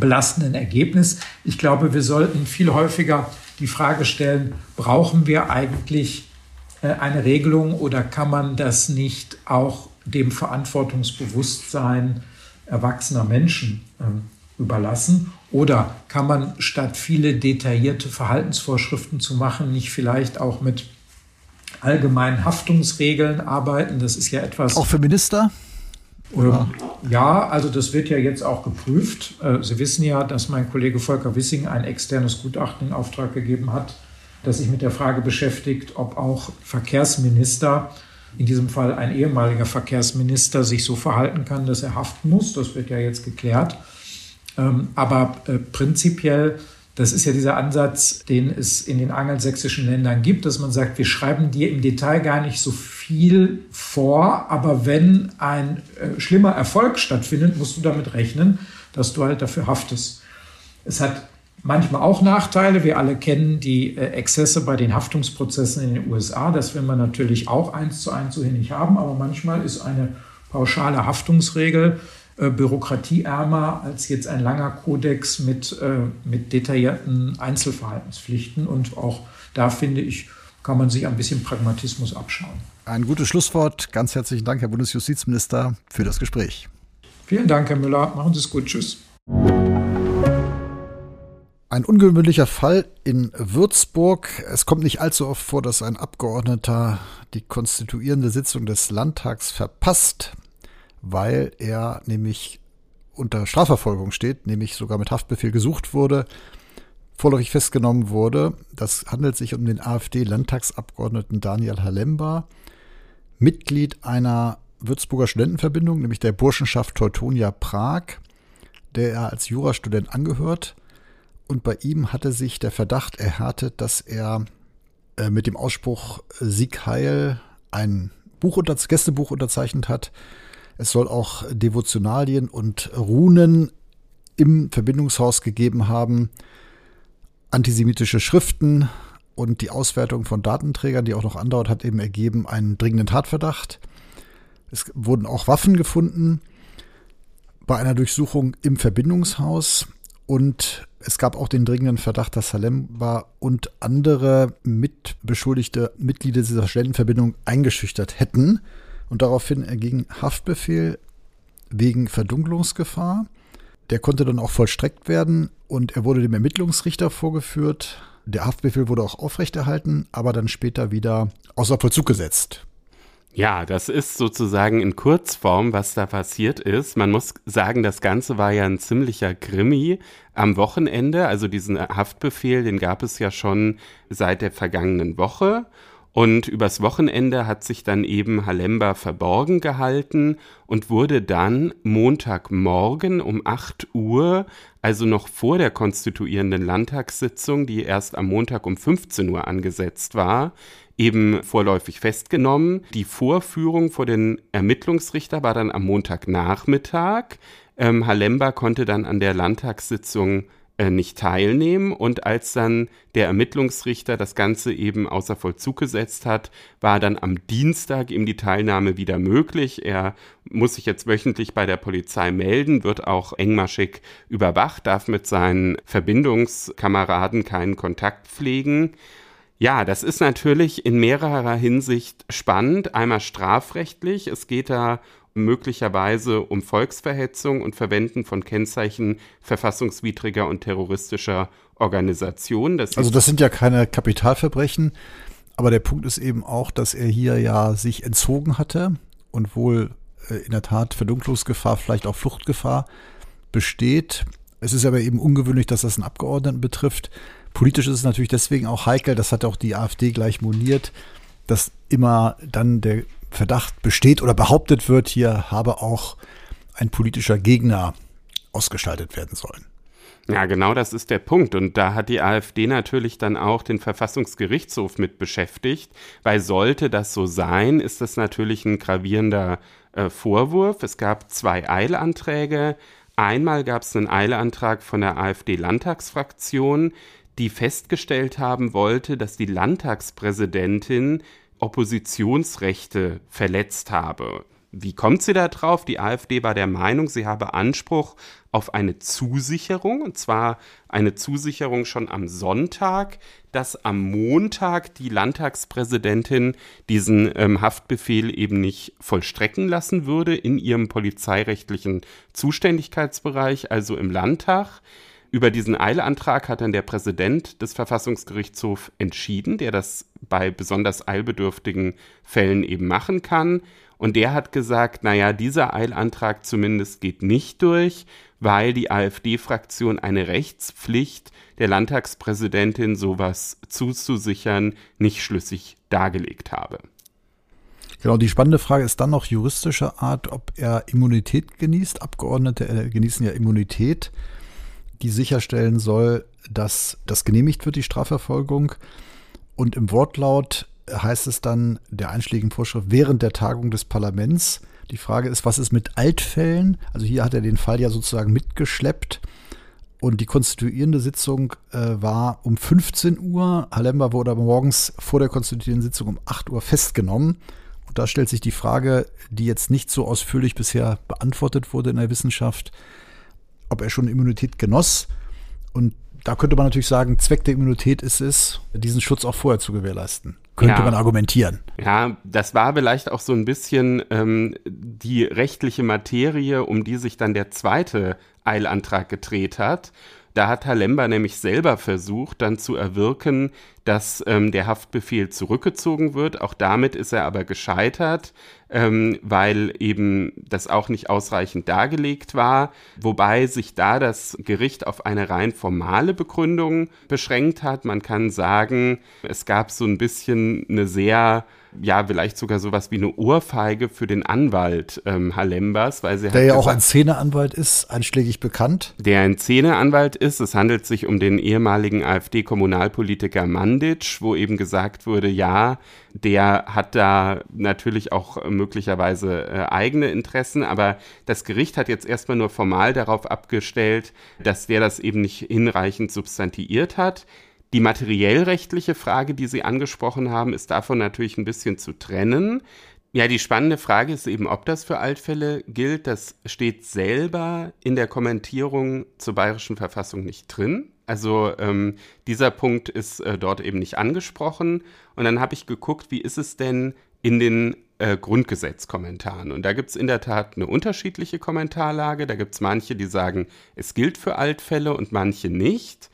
belastenden Ergebnis. Ich glaube, wir sollten viel häufiger die Frage stellen, brauchen wir eigentlich äh, eine Regelung oder kann man das nicht auch dem Verantwortungsbewusstsein erwachsener Menschen ähm, überlassen? Oder kann man statt viele detaillierte Verhaltensvorschriften zu machen, nicht vielleicht auch mit allgemeinen Haftungsregeln arbeiten? Das ist ja etwas. Auch für Minister? Oder? Ja, also das wird ja jetzt auch geprüft. Äh, Sie wissen ja, dass mein Kollege Volker Wissing ein externes Gutachten in Auftrag gegeben hat, das sich mit der Frage beschäftigt, ob auch Verkehrsminister, in diesem Fall ein ehemaliger Verkehrsminister, sich so verhalten kann, dass er haften muss. Das wird ja jetzt geklärt. Ähm, aber äh, prinzipiell, das ist ja dieser Ansatz, den es in den angelsächsischen Ländern gibt, dass man sagt, wir schreiben dir im Detail gar nicht so viel vor, aber wenn ein äh, schlimmer Erfolg stattfindet, musst du damit rechnen, dass du halt dafür haftest. Es hat manchmal auch Nachteile. Wir alle kennen die äh, Exzesse bei den Haftungsprozessen in den USA. Das will man natürlich auch eins zu eins so hin nicht haben, aber manchmal ist eine pauschale Haftungsregel äh, bürokratieärmer als jetzt ein langer Kodex mit, äh, mit detaillierten Einzelverhaltenspflichten. Und auch da finde ich, kann man sich ein bisschen Pragmatismus abschauen. Ein gutes Schlusswort. Ganz herzlichen Dank, Herr Bundesjustizminister, für das Gespräch. Vielen Dank, Herr Müller. Machen Sie es gut. Tschüss. Ein ungewöhnlicher Fall in Würzburg. Es kommt nicht allzu oft vor, dass ein Abgeordneter die konstituierende Sitzung des Landtags verpasst weil er nämlich unter Strafverfolgung steht, nämlich sogar mit Haftbefehl gesucht wurde, vorläufig festgenommen wurde. Das handelt sich um den AfD-Landtagsabgeordneten Daniel Halemba, Mitglied einer Würzburger Studentenverbindung, nämlich der Burschenschaft Teutonia Prag, der er als Jurastudent angehört. Und bei ihm hatte sich der Verdacht erhärtet, dass er äh, mit dem Ausspruch Sieg Heil ein Buch unter, Gästebuch unterzeichnet hat, es soll auch Devotionalien und Runen im Verbindungshaus gegeben haben, antisemitische Schriften und die Auswertung von Datenträgern, die auch noch andauert, hat eben ergeben einen dringenden Tatverdacht. Es wurden auch Waffen gefunden bei einer Durchsuchung im Verbindungshaus. Und es gab auch den dringenden Verdacht, dass Salemba und andere mitbeschuldigte Mitglieder dieser Studentenverbindung eingeschüchtert hätten und daraufhin erging Haftbefehl wegen Verdunkelungsgefahr. Der konnte dann auch vollstreckt werden und er wurde dem Ermittlungsrichter vorgeführt. Der Haftbefehl wurde auch aufrechterhalten, aber dann später wieder außer Vollzug gesetzt. Ja, das ist sozusagen in Kurzform, was da passiert ist. Man muss sagen, das Ganze war ja ein ziemlicher Krimi am Wochenende. Also diesen Haftbefehl, den gab es ja schon seit der vergangenen Woche. Und übers Wochenende hat sich dann eben Halemba verborgen gehalten und wurde dann Montagmorgen um 8 Uhr, also noch vor der konstituierenden Landtagssitzung, die erst am Montag um 15 Uhr angesetzt war, eben vorläufig festgenommen. Die Vorführung vor den Ermittlungsrichter war dann am Montagnachmittag. Ähm, Halemba konnte dann an der Landtagssitzung äh, nicht teilnehmen. Und als dann der Ermittlungsrichter das Ganze eben außer Vollzug gesetzt hat, war dann am Dienstag ihm die Teilnahme wieder möglich. Er muss sich jetzt wöchentlich bei der Polizei melden, wird auch engmaschig überwacht, darf mit seinen Verbindungskameraden keinen Kontakt pflegen. Ja, das ist natürlich in mehrerer Hinsicht spannend. Einmal strafrechtlich. Es geht da möglicherweise um Volksverhetzung und Verwenden von Kennzeichen verfassungswidriger und terroristischer Organisationen. Das also das sind ja keine Kapitalverbrechen, aber der Punkt ist eben auch, dass er hier ja sich entzogen hatte und wohl äh, in der Tat Verdunklungsgefahr, vielleicht auch Fluchtgefahr besteht. Es ist aber eben ungewöhnlich, dass das einen Abgeordneten betrifft. Politisch ist es natürlich deswegen auch heikel, das hat auch die AfD gleich moniert, dass immer dann der Verdacht besteht oder behauptet wird, hier habe auch ein politischer Gegner ausgestaltet werden sollen. Ja, genau das ist der Punkt. Und da hat die AfD natürlich dann auch den Verfassungsgerichtshof mit beschäftigt, weil sollte das so sein, ist das natürlich ein gravierender äh, Vorwurf. Es gab zwei Eilanträge. Einmal gab es einen Eilantrag von der AfD-Landtagsfraktion, die festgestellt haben wollte, dass die Landtagspräsidentin Oppositionsrechte verletzt habe. Wie kommt sie da drauf? Die AfD war der Meinung, sie habe Anspruch auf eine Zusicherung, und zwar eine Zusicherung schon am Sonntag, dass am Montag die Landtagspräsidentin diesen ähm, Haftbefehl eben nicht vollstrecken lassen würde in ihrem polizeirechtlichen Zuständigkeitsbereich, also im Landtag. Über diesen Eilantrag hat dann der Präsident des Verfassungsgerichtshofs entschieden, der das bei besonders eilbedürftigen Fällen eben machen kann. Und der hat gesagt, naja, dieser Eilantrag zumindest geht nicht durch, weil die AfD-Fraktion eine Rechtspflicht der Landtagspräsidentin, sowas zuzusichern, nicht schlüssig dargelegt habe. Genau, die spannende Frage ist dann noch juristischer Art, ob er Immunität genießt. Abgeordnete äh, genießen ja Immunität die sicherstellen soll, dass das genehmigt wird, die Strafverfolgung. Und im Wortlaut heißt es dann der einschlägigen Vorschrift während der Tagung des Parlaments. Die Frage ist, was ist mit Altfällen? Also hier hat er den Fall ja sozusagen mitgeschleppt. Und die konstituierende Sitzung äh, war um 15 Uhr. Halemba wurde aber morgens vor der konstituierenden Sitzung um 8 Uhr festgenommen. Und da stellt sich die Frage, die jetzt nicht so ausführlich bisher beantwortet wurde in der Wissenschaft, ob er schon Immunität genoss. Und da könnte man natürlich sagen, Zweck der Immunität ist es, diesen Schutz auch vorher zu gewährleisten. Könnte ja. man argumentieren. Ja, das war vielleicht auch so ein bisschen ähm, die rechtliche Materie, um die sich dann der zweite Eilantrag gedreht hat. Da hat Halemba nämlich selber versucht, dann zu erwirken, dass ähm, der Haftbefehl zurückgezogen wird. Auch damit ist er aber gescheitert, ähm, weil eben das auch nicht ausreichend dargelegt war. Wobei sich da das Gericht auf eine rein formale Begründung beschränkt hat. Man kann sagen, es gab so ein bisschen eine sehr ja, vielleicht sogar sowas wie eine Ohrfeige für den Anwalt ähm, Halembas, weil sie Der ja auch ein Szeneanwalt ist, einschlägig bekannt. Der ein Szeneanwalt ist. Es handelt sich um den ehemaligen AfD-Kommunalpolitiker Mandic, wo eben gesagt wurde, ja, der hat da natürlich auch möglicherweise äh, eigene Interessen, aber das Gericht hat jetzt erstmal nur formal darauf abgestellt, dass der das eben nicht hinreichend substantiiert hat. Die materiellrechtliche Frage, die Sie angesprochen haben, ist davon natürlich ein bisschen zu trennen. Ja, die spannende Frage ist eben, ob das für Altfälle gilt. Das steht selber in der Kommentierung zur bayerischen Verfassung nicht drin. Also ähm, dieser Punkt ist äh, dort eben nicht angesprochen. Und dann habe ich geguckt, wie ist es denn in den äh, Grundgesetzkommentaren. Und da gibt es in der Tat eine unterschiedliche Kommentarlage. Da gibt es manche, die sagen, es gilt für Altfälle und manche nicht.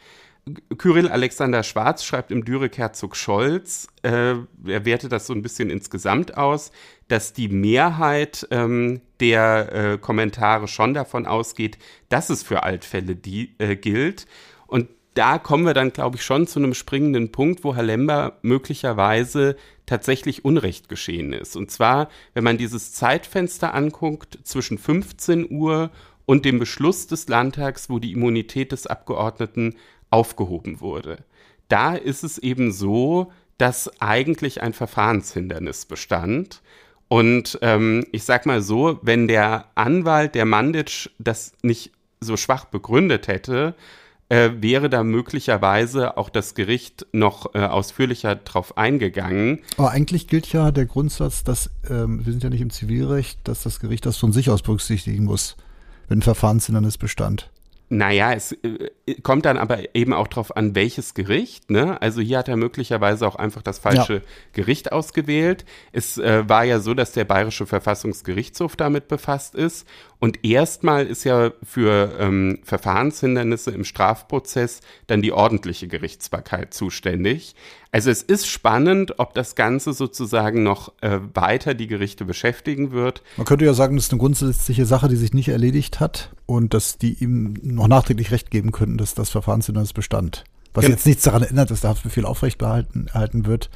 Kyrill Alexander Schwarz schreibt im Dürek Herzog Scholz, äh, er wertet das so ein bisschen insgesamt aus, dass die Mehrheit ähm, der äh, Kommentare schon davon ausgeht, dass es für Altfälle die, äh, gilt. Und da kommen wir dann, glaube ich, schon zu einem springenden Punkt, wo Herr Lember möglicherweise tatsächlich Unrecht geschehen ist. Und zwar, wenn man dieses Zeitfenster anguckt zwischen 15 Uhr und dem Beschluss des Landtags, wo die Immunität des Abgeordneten aufgehoben wurde. Da ist es eben so, dass eigentlich ein Verfahrenshindernis bestand. Und ähm, ich sag mal so, wenn der Anwalt, der Mandic, das nicht so schwach begründet hätte, äh, wäre da möglicherweise auch das Gericht noch äh, ausführlicher drauf eingegangen. Aber eigentlich gilt ja der Grundsatz, dass ähm, wir sind ja nicht im Zivilrecht, dass das Gericht das von sich aus berücksichtigen muss, wenn ein Verfahrenshindernis bestand. Naja, es äh, kommt dann aber eben auch darauf an, welches Gericht. Ne? Also hier hat er möglicherweise auch einfach das falsche ja. Gericht ausgewählt. Es äh, war ja so, dass der Bayerische Verfassungsgerichtshof damit befasst ist. Und erstmal ist ja für ähm, Verfahrenshindernisse im Strafprozess dann die ordentliche Gerichtsbarkeit zuständig. Also es ist spannend, ob das Ganze sozusagen noch äh, weiter die Gerichte beschäftigen wird. Man könnte ja sagen, das ist eine grundsätzliche Sache, die sich nicht erledigt hat und dass die ihm noch nachträglich Recht geben könnten, dass das Verfahrenshindernis bestand. Was Gen jetzt nichts daran ändert, dass der Haftbefehl aufrecht behalten erhalten wird.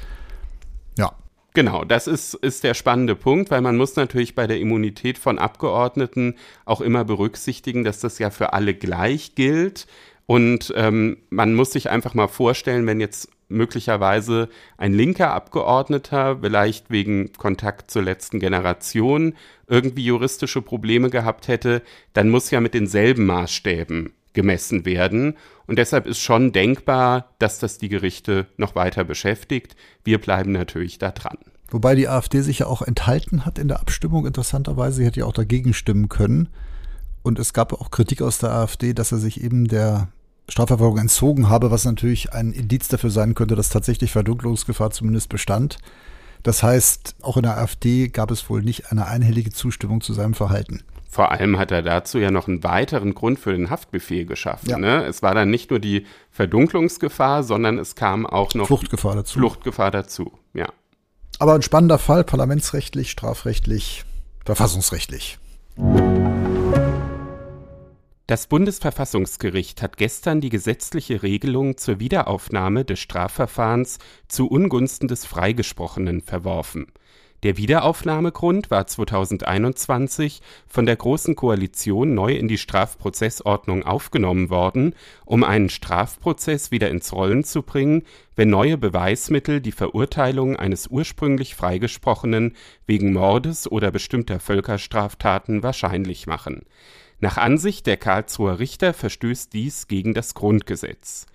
Ja. Genau, das ist, ist der spannende Punkt, weil man muss natürlich bei der Immunität von Abgeordneten auch immer berücksichtigen, dass das ja für alle gleich gilt. Und ähm, man muss sich einfach mal vorstellen, wenn jetzt möglicherweise ein linker Abgeordneter, vielleicht wegen Kontakt zur letzten Generation, irgendwie juristische Probleme gehabt hätte, dann muss ja mit denselben Maßstäben gemessen werden. Und deshalb ist schon denkbar, dass das die Gerichte noch weiter beschäftigt. Wir bleiben natürlich da dran. Wobei die AfD sich ja auch enthalten hat in der Abstimmung, interessanterweise. Sie hätte ja auch dagegen stimmen können. Und es gab auch Kritik aus der AfD, dass er sich eben der Strafverfolgung entzogen habe, was natürlich ein Indiz dafür sein könnte, dass tatsächlich Verdunklungsgefahr zumindest bestand. Das heißt, auch in der AfD gab es wohl nicht eine einhellige Zustimmung zu seinem Verhalten. Vor allem hat er dazu ja noch einen weiteren Grund für den Haftbefehl geschaffen. Ja. Ne? Es war dann nicht nur die Verdunklungsgefahr, sondern es kam auch noch Fluchtgefahr dazu. Fluchtgefahr dazu, ja. Aber ein spannender Fall, parlamentsrechtlich, strafrechtlich, verfassungsrechtlich. Das Bundesverfassungsgericht hat gestern die gesetzliche Regelung zur Wiederaufnahme des Strafverfahrens zu Ungunsten des Freigesprochenen verworfen. Der Wiederaufnahmegrund war 2021 von der Großen Koalition neu in die Strafprozessordnung aufgenommen worden, um einen Strafprozess wieder ins Rollen zu bringen, wenn neue Beweismittel die Verurteilung eines ursprünglich Freigesprochenen wegen Mordes oder bestimmter Völkerstraftaten wahrscheinlich machen nach Ansicht der Karlsruher Richter verstößt dies gegen das Grundgesetz.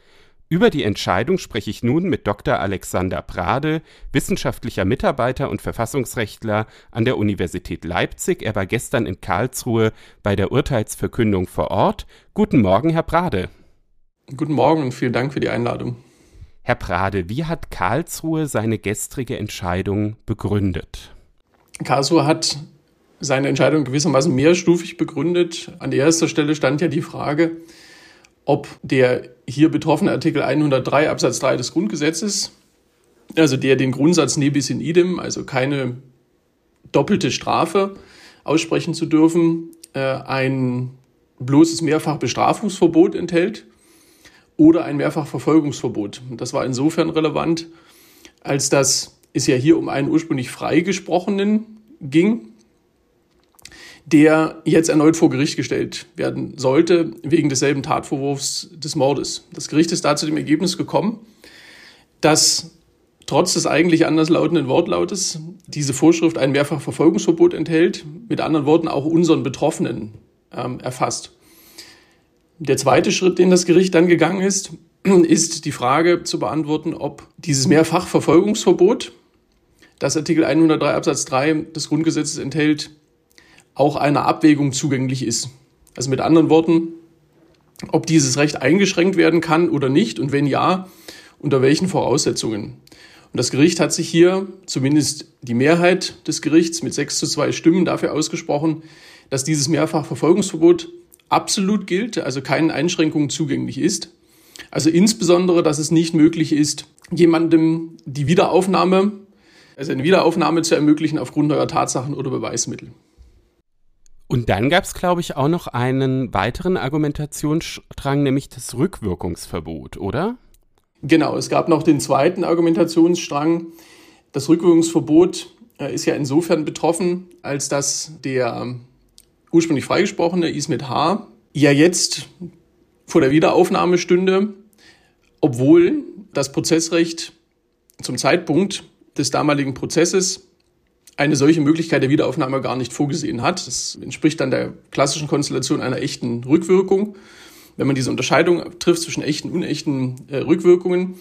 Über die Entscheidung spreche ich nun mit Dr. Alexander Prade, wissenschaftlicher Mitarbeiter und Verfassungsrechtler an der Universität Leipzig. Er war gestern in Karlsruhe bei der Urteilsverkündung vor Ort. Guten Morgen, Herr Prade. Guten Morgen und vielen Dank für die Einladung. Herr Prade, wie hat Karlsruhe seine gestrige Entscheidung begründet? Karlsruhe hat seine Entscheidung gewissermaßen mehrstufig begründet. An erster Stelle stand ja die Frage, ob der hier betroffene Artikel 103 Absatz 3 des Grundgesetzes, also der den Grundsatz nebis in idem, also keine doppelte Strafe aussprechen zu dürfen, äh, ein bloßes Mehrfachbestrafungsverbot enthält oder ein Mehrfachverfolgungsverbot. Das war insofern relevant, als dass es ja hier um einen ursprünglich freigesprochenen ging, der jetzt erneut vor Gericht gestellt werden sollte, wegen desselben Tatvorwurfs des Mordes. Das Gericht ist da zu dem Ergebnis gekommen, dass trotz des eigentlich anderslautenden Wortlautes diese Vorschrift ein Mehrfachverfolgungsverbot enthält, mit anderen Worten auch unseren Betroffenen ähm, erfasst. Der zweite Schritt, den das Gericht dann gegangen ist, ist die Frage zu beantworten, ob dieses Mehrfachverfolgungsverbot, das Artikel 103 Absatz 3 des Grundgesetzes enthält, auch einer Abwägung zugänglich ist. Also mit anderen Worten, ob dieses Recht eingeschränkt werden kann oder nicht und wenn ja, unter welchen Voraussetzungen. Und das Gericht hat sich hier, zumindest die Mehrheit des Gerichts mit sechs zu zwei Stimmen dafür ausgesprochen, dass dieses Mehrfachverfolgungsverbot absolut gilt, also keinen Einschränkungen zugänglich ist. Also insbesondere, dass es nicht möglich ist, jemandem die Wiederaufnahme, also eine Wiederaufnahme zu ermöglichen aufgrund neuer Tatsachen oder Beweismittel. Und dann gab es, glaube ich, auch noch einen weiteren Argumentationsstrang, nämlich das Rückwirkungsverbot, oder? Genau, es gab noch den zweiten Argumentationsstrang, Das Rückwirkungsverbot äh, ist ja insofern betroffen, als dass der ursprünglich freigesprochene Ismet H. ja jetzt vor der Wiederaufnahme stünde, obwohl das Prozessrecht zum Zeitpunkt des damaligen Prozesses eine solche Möglichkeit der Wiederaufnahme gar nicht vorgesehen hat. Das entspricht dann der klassischen Konstellation einer echten Rückwirkung. Wenn man diese Unterscheidung trifft zwischen echten und unechten äh, Rückwirkungen,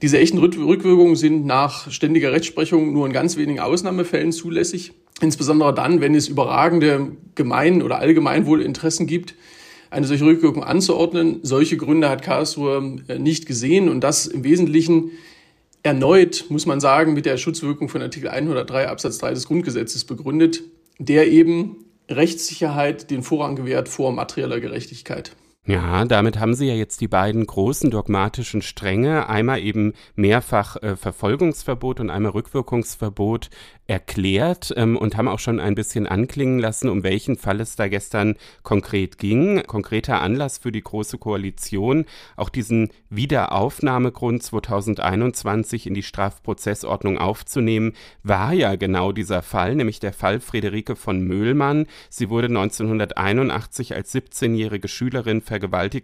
diese echten Rückwirkungen sind nach ständiger Rechtsprechung nur in ganz wenigen Ausnahmefällen zulässig. Insbesondere dann, wenn es überragende Gemein- oder Allgemeinwohlinteressen gibt, eine solche Rückwirkung anzuordnen. Solche Gründe hat Karlsruhe äh, nicht gesehen und das im Wesentlichen erneut, muss man sagen, mit der Schutzwirkung von Artikel 103 Absatz 3 des Grundgesetzes begründet, der eben Rechtssicherheit den Vorrang gewährt vor materieller Gerechtigkeit. Ja, damit haben Sie ja jetzt die beiden großen dogmatischen Stränge, einmal eben mehrfach äh, Verfolgungsverbot und einmal Rückwirkungsverbot erklärt ähm, und haben auch schon ein bisschen anklingen lassen, um welchen Fall es da gestern konkret ging. Konkreter Anlass für die Große Koalition, auch diesen Wiederaufnahmegrund 2021 in die Strafprozessordnung aufzunehmen, war ja genau dieser Fall, nämlich der Fall Friederike von Möhlmann. Sie wurde 1981 als 17-jährige Schülerin vergewaltigt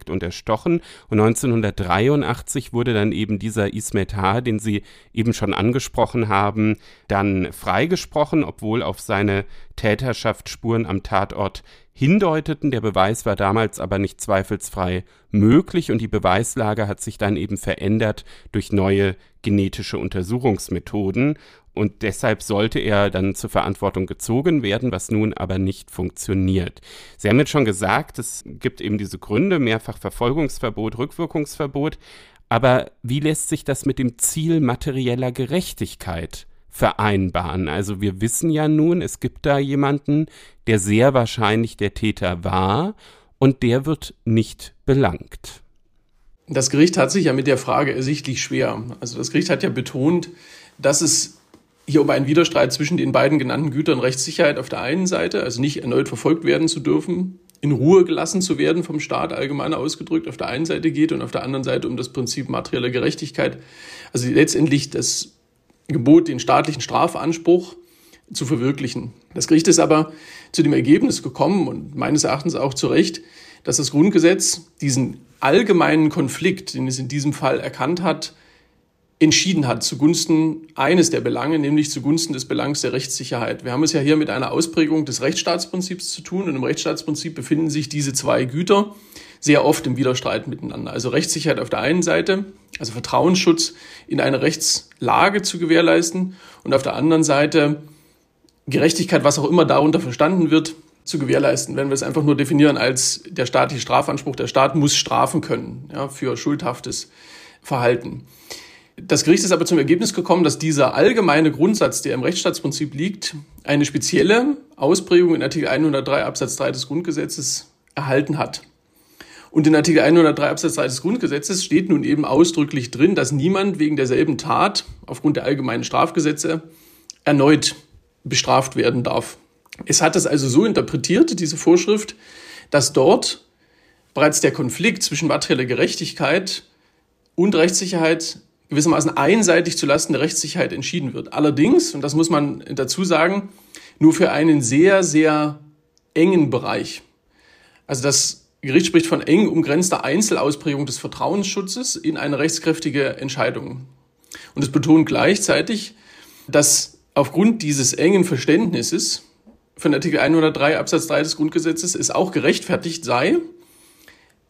und erstochen und 1983 wurde dann eben dieser Ismet H., den Sie eben schon angesprochen haben, dann frei freigesprochen, obwohl auf seine Täterschaft Spuren am Tatort hindeuteten. Der Beweis war damals aber nicht zweifelsfrei möglich und die Beweislage hat sich dann eben verändert durch neue genetische Untersuchungsmethoden und deshalb sollte er dann zur Verantwortung gezogen werden, was nun aber nicht funktioniert. Sie haben jetzt schon gesagt, es gibt eben diese Gründe, mehrfach Verfolgungsverbot, Rückwirkungsverbot, aber wie lässt sich das mit dem Ziel materieller Gerechtigkeit vereinbaren. Also wir wissen ja nun, es gibt da jemanden, der sehr wahrscheinlich der Täter war und der wird nicht belangt. Das Gericht hat sich ja mit der Frage ersichtlich schwer. Also das Gericht hat ja betont, dass es hier um einen Widerstreit zwischen den beiden genannten Gütern Rechtssicherheit auf der einen Seite, also nicht erneut verfolgt werden zu dürfen, in Ruhe gelassen zu werden vom Staat allgemein ausgedrückt, auf der einen Seite geht und auf der anderen Seite um das Prinzip materieller Gerechtigkeit. Also letztendlich das Gebot, den staatlichen Strafanspruch zu verwirklichen. Das Gericht ist aber zu dem Ergebnis gekommen und meines Erachtens auch zu Recht, dass das Grundgesetz diesen allgemeinen Konflikt, den es in diesem Fall erkannt hat, entschieden hat zugunsten eines der Belange, nämlich zugunsten des Belangs der Rechtssicherheit. Wir haben es ja hier mit einer Ausprägung des Rechtsstaatsprinzips zu tun und im Rechtsstaatsprinzip befinden sich diese zwei Güter sehr oft im Widerstreit miteinander. Also Rechtssicherheit auf der einen Seite, also Vertrauensschutz in eine Rechtslage zu gewährleisten und auf der anderen Seite Gerechtigkeit, was auch immer darunter verstanden wird, zu gewährleisten. Wenn wir es einfach nur definieren als der staatliche Strafanspruch, der Staat muss strafen können ja, für schuldhaftes Verhalten. Das Gericht ist aber zum Ergebnis gekommen, dass dieser allgemeine Grundsatz, der im Rechtsstaatsprinzip liegt, eine spezielle Ausprägung in Artikel 103 Absatz 3 des Grundgesetzes erhalten hat. Und in Artikel 103 Absatz 3 des Grundgesetzes steht nun eben ausdrücklich drin, dass niemand wegen derselben Tat aufgrund der allgemeinen Strafgesetze erneut bestraft werden darf. Es hat es also so interpretiert, diese Vorschrift, dass dort bereits der Konflikt zwischen materieller Gerechtigkeit und Rechtssicherheit gewissermaßen einseitig zulasten der Rechtssicherheit entschieden wird. Allerdings, und das muss man dazu sagen, nur für einen sehr, sehr engen Bereich. Also das Gericht spricht von eng umgrenzter Einzelausprägung des Vertrauensschutzes in eine rechtskräftige Entscheidung. Und es betont gleichzeitig, dass aufgrund dieses engen Verständnisses von Artikel 103 Absatz 3 des Grundgesetzes es auch gerechtfertigt sei,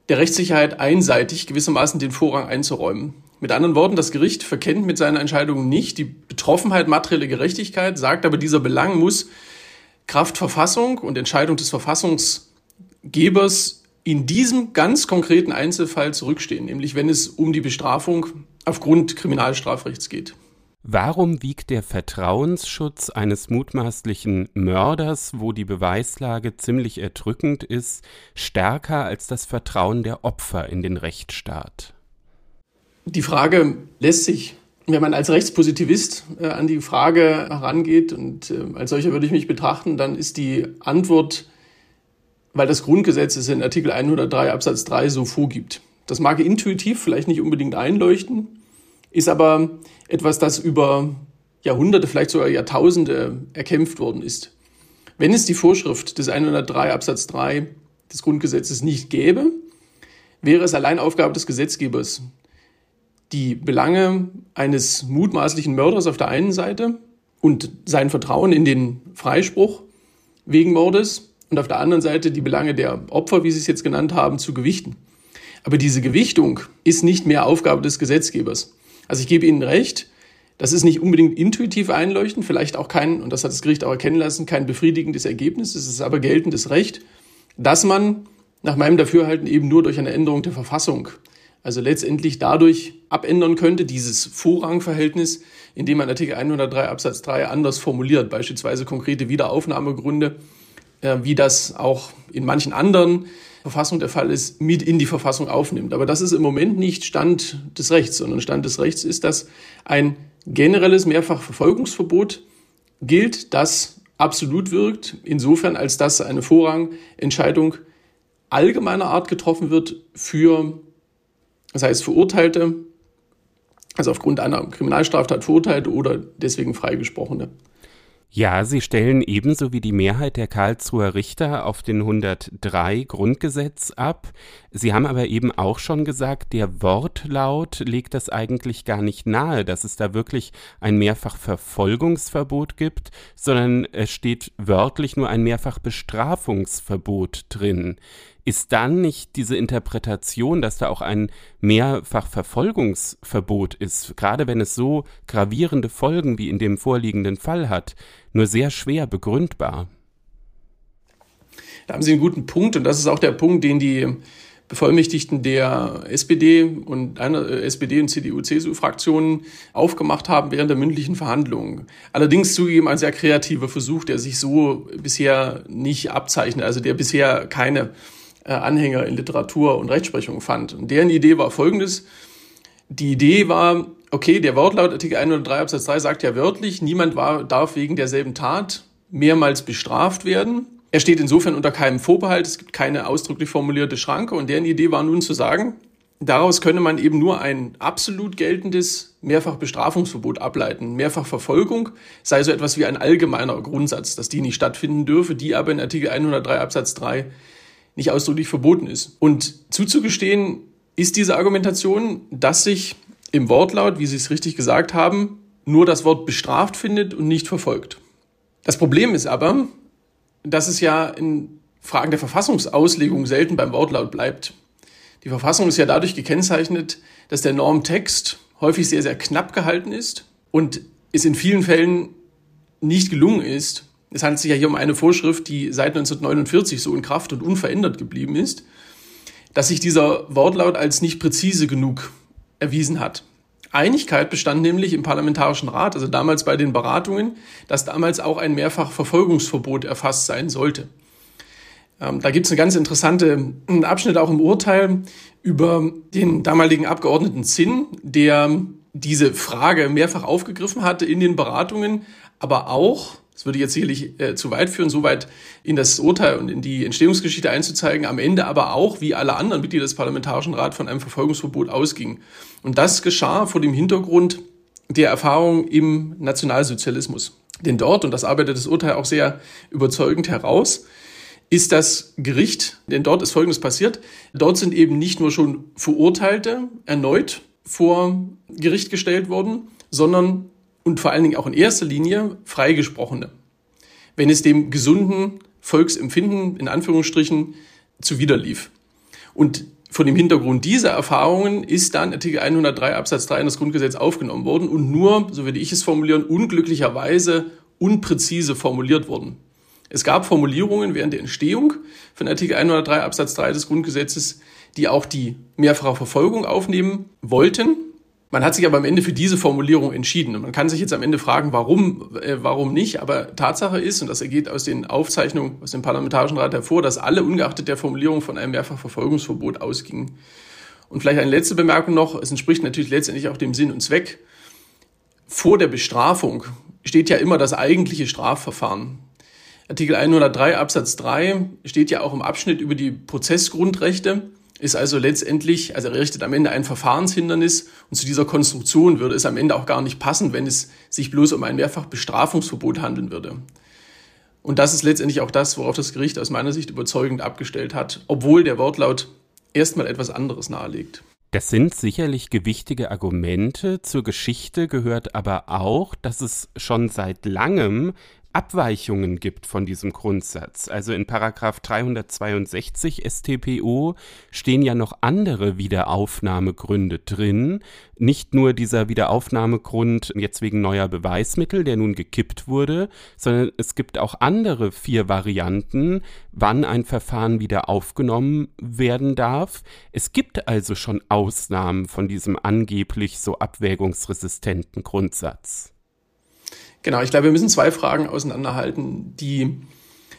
der Rechtssicherheit einseitig gewissermaßen den Vorrang einzuräumen. Mit anderen Worten, das Gericht verkennt mit seiner Entscheidung nicht die Betroffenheit materielle Gerechtigkeit, sagt aber, dieser Belang muss Kraft Verfassung und Entscheidung des Verfassungsgebers in diesem ganz konkreten Einzelfall zurückstehen, nämlich wenn es um die Bestrafung aufgrund Kriminalstrafrechts geht. Warum wiegt der Vertrauensschutz eines mutmaßlichen Mörders, wo die Beweislage ziemlich erdrückend ist, stärker als das Vertrauen der Opfer in den Rechtsstaat? Die Frage lässt sich, wenn man als Rechtspositivist äh, an die Frage herangeht, und äh, als solcher würde ich mich betrachten, dann ist die Antwort weil das Grundgesetz es in Artikel 103 Absatz 3 so vorgibt. Das mag intuitiv vielleicht nicht unbedingt einleuchten, ist aber etwas, das über Jahrhunderte, vielleicht sogar Jahrtausende erkämpft worden ist. Wenn es die Vorschrift des 103 Absatz 3 des Grundgesetzes nicht gäbe, wäre es allein Aufgabe des Gesetzgebers, die Belange eines mutmaßlichen Mörders auf der einen Seite und sein Vertrauen in den Freispruch wegen Mordes und auf der anderen Seite die Belange der Opfer, wie Sie es jetzt genannt haben, zu gewichten. Aber diese Gewichtung ist nicht mehr Aufgabe des Gesetzgebers. Also ich gebe Ihnen recht, das ist nicht unbedingt intuitiv einleuchtend, vielleicht auch kein, und das hat das Gericht auch erkennen lassen, kein befriedigendes Ergebnis. Es ist aber geltendes Recht, dass man nach meinem Dafürhalten eben nur durch eine Änderung der Verfassung, also letztendlich dadurch abändern könnte, dieses Vorrangverhältnis, indem man Artikel 103 Absatz 3 anders formuliert, beispielsweise konkrete Wiederaufnahmegründe, äh, wie das auch in manchen anderen Verfassungen der Fall ist, mit in die Verfassung aufnimmt. Aber das ist im Moment nicht Stand des Rechts, sondern Stand des Rechts ist, dass ein generelles Mehrfachverfolgungsverbot gilt, das absolut wirkt, insofern als dass eine Vorrangentscheidung allgemeiner Art getroffen wird für, das heißt Verurteilte, also aufgrund einer Kriminalstraftat Verurteilte oder deswegen freigesprochene. Ja, Sie stellen ebenso wie die Mehrheit der Karlsruher Richter auf den 103 Grundgesetz ab. Sie haben aber eben auch schon gesagt, der Wortlaut legt das eigentlich gar nicht nahe, dass es da wirklich ein Mehrfachverfolgungsverbot gibt, sondern es steht wörtlich nur ein Mehrfachbestrafungsverbot drin ist dann nicht diese Interpretation, dass da auch ein Mehrfachverfolgungsverbot ist, gerade wenn es so gravierende Folgen wie in dem vorliegenden Fall hat, nur sehr schwer begründbar? Da haben Sie einen guten Punkt und das ist auch der Punkt, den die Bevollmächtigten der SPD und einer äh, SPD und CDU-CSU-Fraktionen aufgemacht haben während der mündlichen Verhandlungen. Allerdings zugegeben ein sehr kreativer Versuch, der sich so bisher nicht abzeichnet, also der bisher keine Anhänger in Literatur und Rechtsprechung fand. Und deren Idee war folgendes. Die Idee war, okay, der Wortlaut Artikel 103 Absatz 3 sagt ja wörtlich, niemand war, darf wegen derselben Tat mehrmals bestraft werden. Er steht insofern unter keinem Vorbehalt, es gibt keine ausdrücklich formulierte Schranke und deren Idee war nun zu sagen, daraus könne man eben nur ein absolut geltendes Mehrfachbestrafungsverbot ableiten. Mehrfachverfolgung sei so etwas wie ein allgemeiner Grundsatz, dass die nicht stattfinden dürfe, die aber in Artikel 103 Absatz 3 nicht ausdrücklich verboten ist. Und zuzugestehen ist diese Argumentation, dass sich im Wortlaut, wie Sie es richtig gesagt haben, nur das Wort bestraft findet und nicht verfolgt. Das Problem ist aber, dass es ja in Fragen der Verfassungsauslegung selten beim Wortlaut bleibt. Die Verfassung ist ja dadurch gekennzeichnet, dass der Normtext häufig sehr, sehr knapp gehalten ist und es in vielen Fällen nicht gelungen ist, es handelt sich ja hier um eine Vorschrift, die seit 1949 so in Kraft und unverändert geblieben ist, dass sich dieser Wortlaut als nicht präzise genug erwiesen hat. Einigkeit bestand nämlich im Parlamentarischen Rat, also damals bei den Beratungen, dass damals auch ein Mehrfachverfolgungsverbot erfasst sein sollte. Ähm, da gibt es eine ganz interessante Abschnitt auch im Urteil über den damaligen Abgeordneten Zinn, der diese Frage mehrfach aufgegriffen hatte in den Beratungen, aber auch das würde jetzt sicherlich äh, zu weit führen, so weit in das Urteil und in die Entstehungsgeschichte einzuzeigen, am Ende aber auch, wie alle anderen Mitglieder des Parlamentarischen Rats, von einem Verfolgungsverbot ausging. Und das geschah vor dem Hintergrund der Erfahrung im Nationalsozialismus. Denn dort, und das arbeitet das Urteil auch sehr überzeugend heraus, ist das Gericht, denn dort ist Folgendes passiert, dort sind eben nicht nur schon Verurteilte erneut vor Gericht gestellt worden, sondern und vor allen Dingen auch in erster Linie Freigesprochene, wenn es dem gesunden Volksempfinden in Anführungsstrichen zuwiderlief. Und von dem Hintergrund dieser Erfahrungen ist dann Artikel 103 Absatz 3 in das Grundgesetz aufgenommen worden und nur, so würde ich es formulieren, unglücklicherweise unpräzise formuliert worden. Es gab Formulierungen während der Entstehung von Artikel 103 Absatz 3 des Grundgesetzes, die auch die mehrfache Verfolgung aufnehmen wollten, man hat sich aber am Ende für diese Formulierung entschieden. Und man kann sich jetzt am Ende fragen, warum, äh, warum nicht. Aber Tatsache ist, und das ergeht aus den Aufzeichnungen aus dem Parlamentarischen Rat hervor, dass alle ungeachtet der Formulierung von einem Mehrfachverfolgungsverbot ausgingen. Und vielleicht eine letzte Bemerkung noch. Es entspricht natürlich letztendlich auch dem Sinn und Zweck. Vor der Bestrafung steht ja immer das eigentliche Strafverfahren. Artikel 103 Absatz 3 steht ja auch im Abschnitt über die Prozessgrundrechte ist also letztendlich, also er richtet am Ende ein Verfahrenshindernis und zu dieser Konstruktion würde es am Ende auch gar nicht passen, wenn es sich bloß um ein Mehrfachbestrafungsverbot handeln würde. Und das ist letztendlich auch das, worauf das Gericht aus meiner Sicht überzeugend abgestellt hat, obwohl der Wortlaut erstmal etwas anderes nahelegt. Das sind sicherlich gewichtige Argumente. Zur Geschichte gehört aber auch, dass es schon seit langem Abweichungen gibt von diesem Grundsatz. Also in Paragraph 362 StPO stehen ja noch andere Wiederaufnahmegründe drin. Nicht nur dieser Wiederaufnahmegrund jetzt wegen neuer Beweismittel, der nun gekippt wurde, sondern es gibt auch andere vier Varianten, wann ein Verfahren wieder aufgenommen werden darf. Es gibt also schon Ausnahmen von diesem angeblich so abwägungsresistenten Grundsatz. Genau, ich glaube, wir müssen zwei Fragen auseinanderhalten. Die,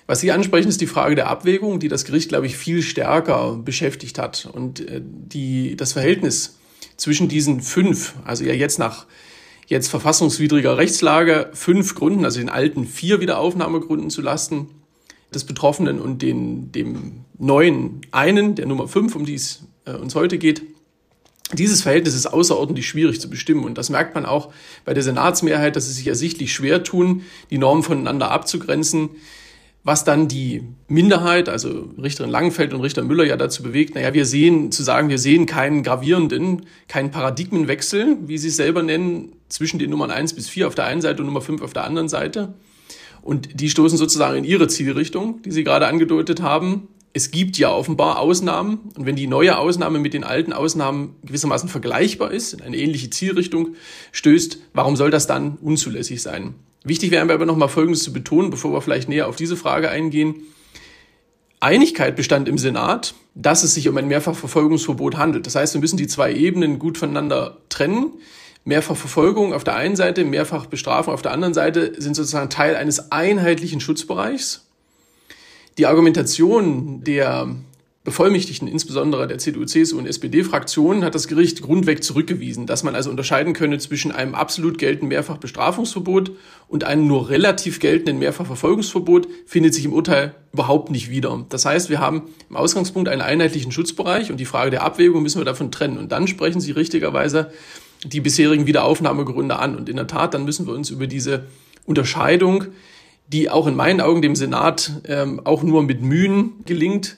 was Sie ansprechen, ist die Frage der Abwägung, die das Gericht, glaube ich, viel stärker beschäftigt hat. Und äh, die, das Verhältnis zwischen diesen fünf, also ja jetzt nach jetzt verfassungswidriger Rechtslage, fünf Gründen, also den alten vier Wiederaufnahmegründen zu lasten des Betroffenen und den, dem neuen einen, der Nummer fünf, um die es äh, uns heute geht, dieses Verhältnis ist außerordentlich schwierig zu bestimmen und das merkt man auch bei der Senatsmehrheit, dass sie sich ersichtlich schwer tun, die Normen voneinander abzugrenzen, was dann die Minderheit, also Richterin Langenfeld und Richter Müller ja dazu bewegt, naja, wir sehen, zu sagen, wir sehen keinen gravierenden, keinen Paradigmenwechsel, wie sie es selber nennen, zwischen den Nummern eins bis vier auf der einen Seite und Nummer fünf auf der anderen Seite. Und die stoßen sozusagen in ihre Zielrichtung, die sie gerade angedeutet haben es gibt ja offenbar Ausnahmen und wenn die neue Ausnahme mit den alten Ausnahmen gewissermaßen vergleichbar ist, in eine ähnliche Zielrichtung stößt, warum soll das dann unzulässig sein? Wichtig wäre aber noch mal Folgendes zu betonen, bevor wir vielleicht näher auf diese Frage eingehen. Einigkeit bestand im Senat, dass es sich um ein Mehrfachverfolgungsverbot handelt. Das heißt, wir müssen die zwei Ebenen gut voneinander trennen. Mehrfachverfolgung auf der einen Seite, Mehrfachbestrafung auf der anderen Seite sind sozusagen Teil eines einheitlichen Schutzbereichs die Argumentation der Bevollmächtigten, insbesondere der CDU, CSU und SPD-Fraktion, hat das Gericht grundweg zurückgewiesen, dass man also unterscheiden könne zwischen einem absolut geltenden Mehrfachbestrafungsverbot und einem nur relativ geltenden Mehrfachverfolgungsverbot, findet sich im Urteil überhaupt nicht wieder. Das heißt, wir haben im Ausgangspunkt einen einheitlichen Schutzbereich und die Frage der Abwägung müssen wir davon trennen. Und dann sprechen Sie richtigerweise die bisherigen Wiederaufnahmegründe an. Und in der Tat, dann müssen wir uns über diese Unterscheidung die auch in meinen Augen dem Senat ähm, auch nur mit Mühen gelingt,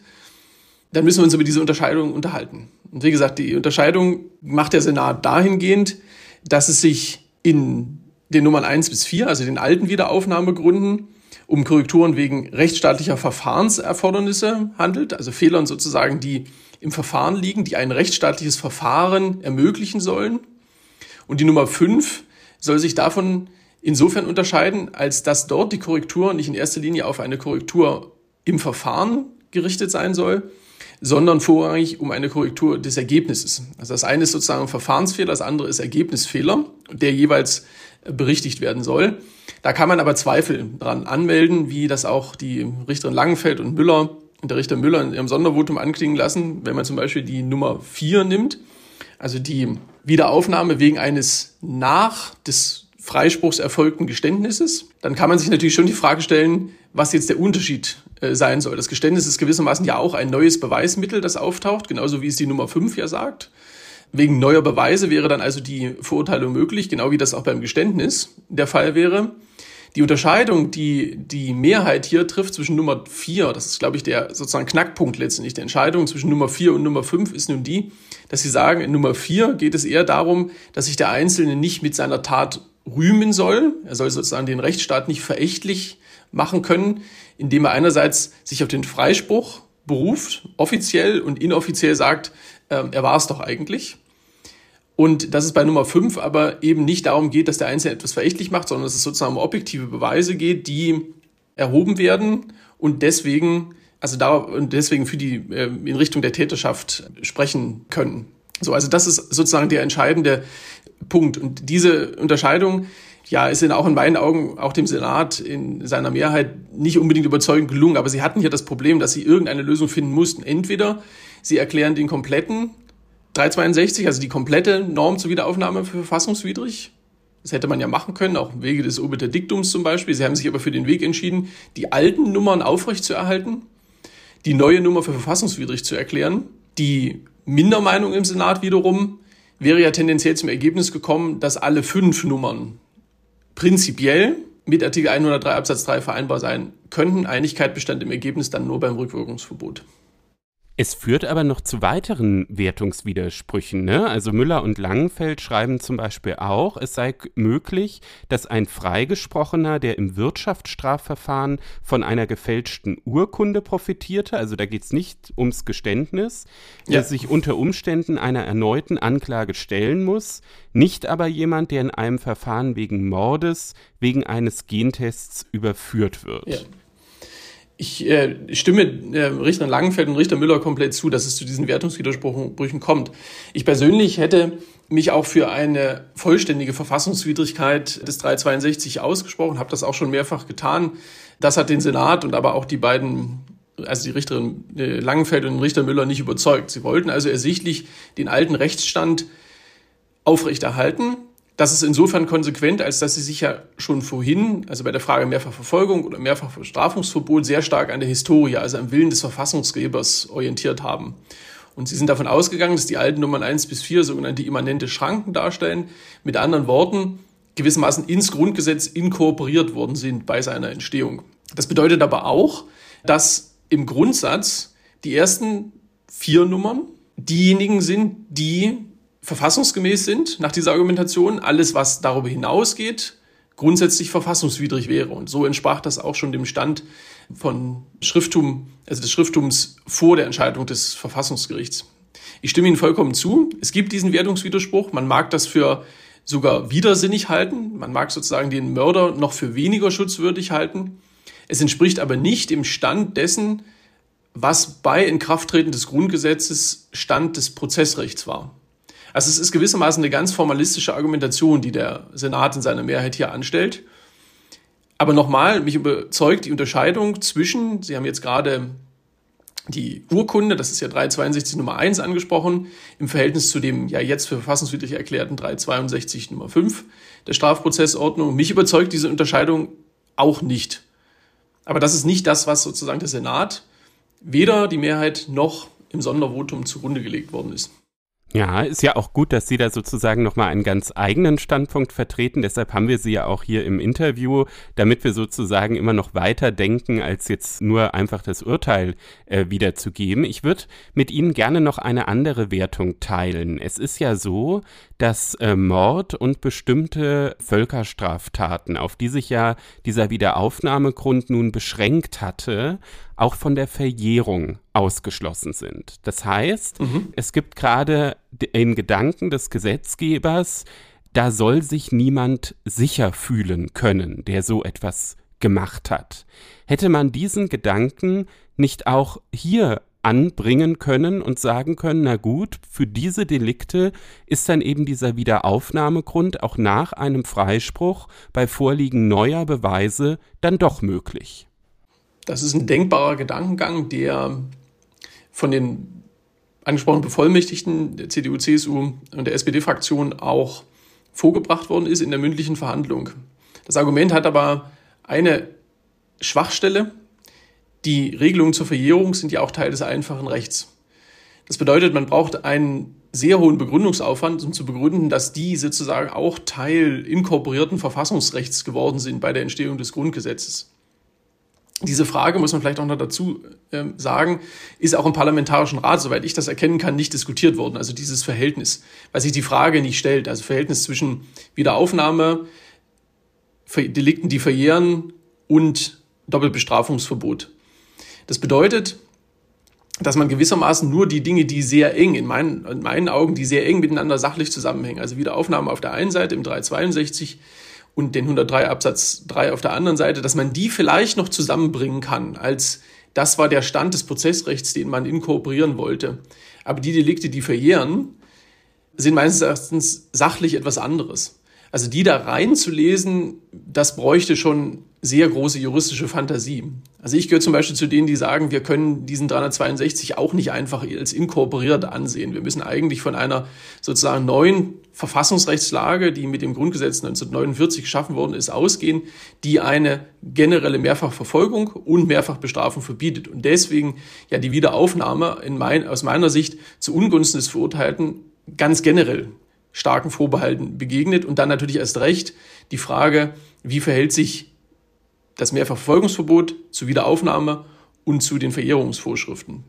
dann müssen wir uns über diese Unterscheidung unterhalten. Und wie gesagt, die Unterscheidung macht der Senat dahingehend, dass es sich in den Nummern eins bis vier, also den alten Wiederaufnahmegründen, um Korrekturen wegen rechtsstaatlicher Verfahrenserfordernisse handelt, also Fehlern sozusagen, die im Verfahren liegen, die ein rechtsstaatliches Verfahren ermöglichen sollen. Und die Nummer fünf soll sich davon insofern unterscheiden, als dass dort die Korrektur nicht in erster Linie auf eine Korrektur im Verfahren gerichtet sein soll, sondern vorrangig um eine Korrektur des Ergebnisses. Also das eine ist sozusagen Verfahrensfehler, das andere ist Ergebnisfehler, der jeweils berichtigt werden soll. Da kann man aber Zweifel dran anmelden, wie das auch die Richterin Langenfeld und Müller und der Richter Müller in ihrem Sondervotum anklingen lassen, wenn man zum Beispiel die Nummer 4 nimmt, also die Wiederaufnahme wegen eines nach des Freispruchs erfolgten Geständnisses, dann kann man sich natürlich schon die Frage stellen, was jetzt der Unterschied äh, sein soll. Das Geständnis ist gewissermaßen ja auch ein neues Beweismittel, das auftaucht, genauso wie es die Nummer 5 ja sagt. Wegen neuer Beweise wäre dann also die Verurteilung möglich, genau wie das auch beim Geständnis der Fall wäre. Die Unterscheidung, die die Mehrheit hier trifft zwischen Nummer 4, das ist, glaube ich, der sozusagen Knackpunkt letztendlich, der Entscheidung zwischen Nummer 4 und Nummer 5 ist nun die, dass sie sagen, in Nummer 4 geht es eher darum, dass sich der Einzelne nicht mit seiner Tat rühmen soll. Er soll sozusagen den Rechtsstaat nicht verächtlich machen können, indem er einerseits sich auf den Freispruch beruft, offiziell und inoffiziell sagt, äh, er war es doch eigentlich. Und dass es bei Nummer 5 aber eben nicht darum geht, dass der Einzelne etwas verächtlich macht, sondern dass es sozusagen um objektive Beweise geht, die erhoben werden und deswegen, also da, und deswegen für die, äh, in Richtung der Täterschaft sprechen können. So, also das ist sozusagen der entscheidende Punkt. Und diese Unterscheidung, ja, ist in, auch in meinen Augen, auch dem Senat in seiner Mehrheit nicht unbedingt überzeugend gelungen. Aber sie hatten hier das Problem, dass sie irgendeine Lösung finden mussten. Entweder sie erklären den kompletten 362, also die komplette Norm zur Wiederaufnahme für verfassungswidrig. Das hätte man ja machen können, auch im Wege des Obiter Diktums zum Beispiel. Sie haben sich aber für den Weg entschieden, die alten Nummern aufrechtzuerhalten, die neue Nummer für verfassungswidrig zu erklären Die Mindermeinung im Senat wiederum wäre ja tendenziell zum Ergebnis gekommen, dass alle fünf Nummern prinzipiell mit Artikel 103 Absatz 3 vereinbar sein könnten. Einigkeit bestand im Ergebnis dann nur beim Rückwirkungsverbot. Es führt aber noch zu weiteren Wertungswidersprüchen. Ne? Also Müller und Langenfeld schreiben zum Beispiel auch, es sei möglich, dass ein Freigesprochener, der im Wirtschaftsstrafverfahren von einer gefälschten Urkunde profitierte, also da geht es nicht ums Geständnis, ja. sich unter Umständen einer erneuten Anklage stellen muss, nicht aber jemand, der in einem Verfahren wegen Mordes wegen eines Gentests überführt wird. Ja ich äh, stimme äh, Richter Langenfeld und Richter Müller komplett zu, dass es zu diesen Wertungswidersprüchen kommt. Ich persönlich hätte mich auch für eine vollständige Verfassungswidrigkeit des 362 ausgesprochen, habe das auch schon mehrfach getan. Das hat den Senat und aber auch die beiden, also die Richterin äh, Langenfeld und Richter Müller nicht überzeugt. Sie wollten also ersichtlich den alten Rechtsstand aufrechterhalten das ist insofern konsequent, als dass sie sich ja schon vorhin, also bei der Frage Mehrfachverfolgung oder Mehrfachbestrafungsverbot, sehr stark an der Historie, also am Willen des Verfassungsgebers orientiert haben. Und sie sind davon ausgegangen, dass die alten Nummern 1 bis 4 sogenannte immanente Schranken darstellen. Mit anderen Worten, gewissermaßen ins Grundgesetz inkorporiert worden sind bei seiner Entstehung. Das bedeutet aber auch, dass im Grundsatz die ersten vier Nummern diejenigen sind, die verfassungsgemäß sind nach dieser Argumentation. Alles, was darüber hinausgeht, grundsätzlich verfassungswidrig wäre. Und so entsprach das auch schon dem Stand von Schrifttum, also des Schrifttums vor der Entscheidung des Verfassungsgerichts. Ich stimme Ihnen vollkommen zu. Es gibt diesen Wertungswiderspruch. Man mag das für sogar widersinnig halten. Man mag sozusagen den Mörder noch für weniger schutzwürdig halten. Es entspricht aber nicht dem Stand dessen, was bei Inkrafttreten des Grundgesetzes Stand des Prozessrechts war. Also es ist gewissermaßen eine ganz formalistische Argumentation, die der Senat in seiner Mehrheit hier anstellt. Aber nochmal, mich überzeugt die Unterscheidung zwischen, Sie haben jetzt gerade die Urkunde, das ist ja 362 Nummer 1 angesprochen, im Verhältnis zu dem ja jetzt für verfassungswidrig erklärten 362 Nummer 5 der Strafprozessordnung. Mich überzeugt diese Unterscheidung auch nicht. Aber das ist nicht das, was sozusagen der Senat weder die Mehrheit noch im Sondervotum zugrunde gelegt worden ist. Ja, ist ja auch gut, dass Sie da sozusagen nochmal einen ganz eigenen Standpunkt vertreten. Deshalb haben wir Sie ja auch hier im Interview, damit wir sozusagen immer noch weiter denken, als jetzt nur einfach das Urteil äh, wiederzugeben. Ich würde mit Ihnen gerne noch eine andere Wertung teilen. Es ist ja so, dass äh, Mord und bestimmte Völkerstraftaten, auf die sich ja dieser Wiederaufnahmegrund nun beschränkt hatte, auch von der Verjährung ausgeschlossen sind. Das heißt, mhm. es gibt gerade den Gedanken des Gesetzgebers, da soll sich niemand sicher fühlen können, der so etwas gemacht hat. Hätte man diesen Gedanken nicht auch hier anbringen können und sagen können, na gut, für diese Delikte ist dann eben dieser Wiederaufnahmegrund auch nach einem Freispruch bei Vorliegen neuer Beweise dann doch möglich. Das ist ein denkbarer Gedankengang, der von den angesprochenen Bevollmächtigten der CDU, CSU und der SPD-Fraktion auch vorgebracht worden ist in der mündlichen Verhandlung. Das Argument hat aber eine Schwachstelle. Die Regelungen zur Verjährung sind ja auch Teil des einfachen Rechts. Das bedeutet, man braucht einen sehr hohen Begründungsaufwand, um zu begründen, dass die sozusagen auch Teil inkorporierten Verfassungsrechts geworden sind bei der Entstehung des Grundgesetzes. Diese Frage, muss man vielleicht auch noch dazu äh, sagen, ist auch im Parlamentarischen Rat, soweit ich das erkennen kann, nicht diskutiert worden. Also dieses Verhältnis, weil sich die Frage nicht stellt. Also Verhältnis zwischen Wiederaufnahme, Delikten, die verjähren und Doppelbestrafungsverbot. Das bedeutet, dass man gewissermaßen nur die Dinge, die sehr eng, in meinen, in meinen Augen, die sehr eng miteinander sachlich zusammenhängen, also Wiederaufnahme auf der einen Seite im 362 und den 103 Absatz 3 auf der anderen Seite, dass man die vielleicht noch zusammenbringen kann, als das war der Stand des Prozessrechts, den man inkorporieren wollte. Aber die Delikte, die verjähren, sind meines Erachtens sachlich etwas anderes. Also die da reinzulesen, das bräuchte schon sehr große juristische Fantasie. Also ich gehöre zum Beispiel zu denen, die sagen, wir können diesen 362 auch nicht einfach als inkorporiert ansehen. Wir müssen eigentlich von einer sozusagen neuen Verfassungsrechtslage, die mit dem Grundgesetz 1949 geschaffen worden ist, ausgehen, die eine generelle Mehrfachverfolgung und Mehrfachbestrafung verbietet. Und deswegen ja die Wiederaufnahme in mein, aus meiner Sicht zu Ungunsten des Verurteilten ganz generell starken Vorbehalten begegnet. Und dann natürlich erst recht die Frage, wie verhält sich das Mehrfachverfolgungsverbot zur Wiederaufnahme und zu den Verehrungsvorschriften.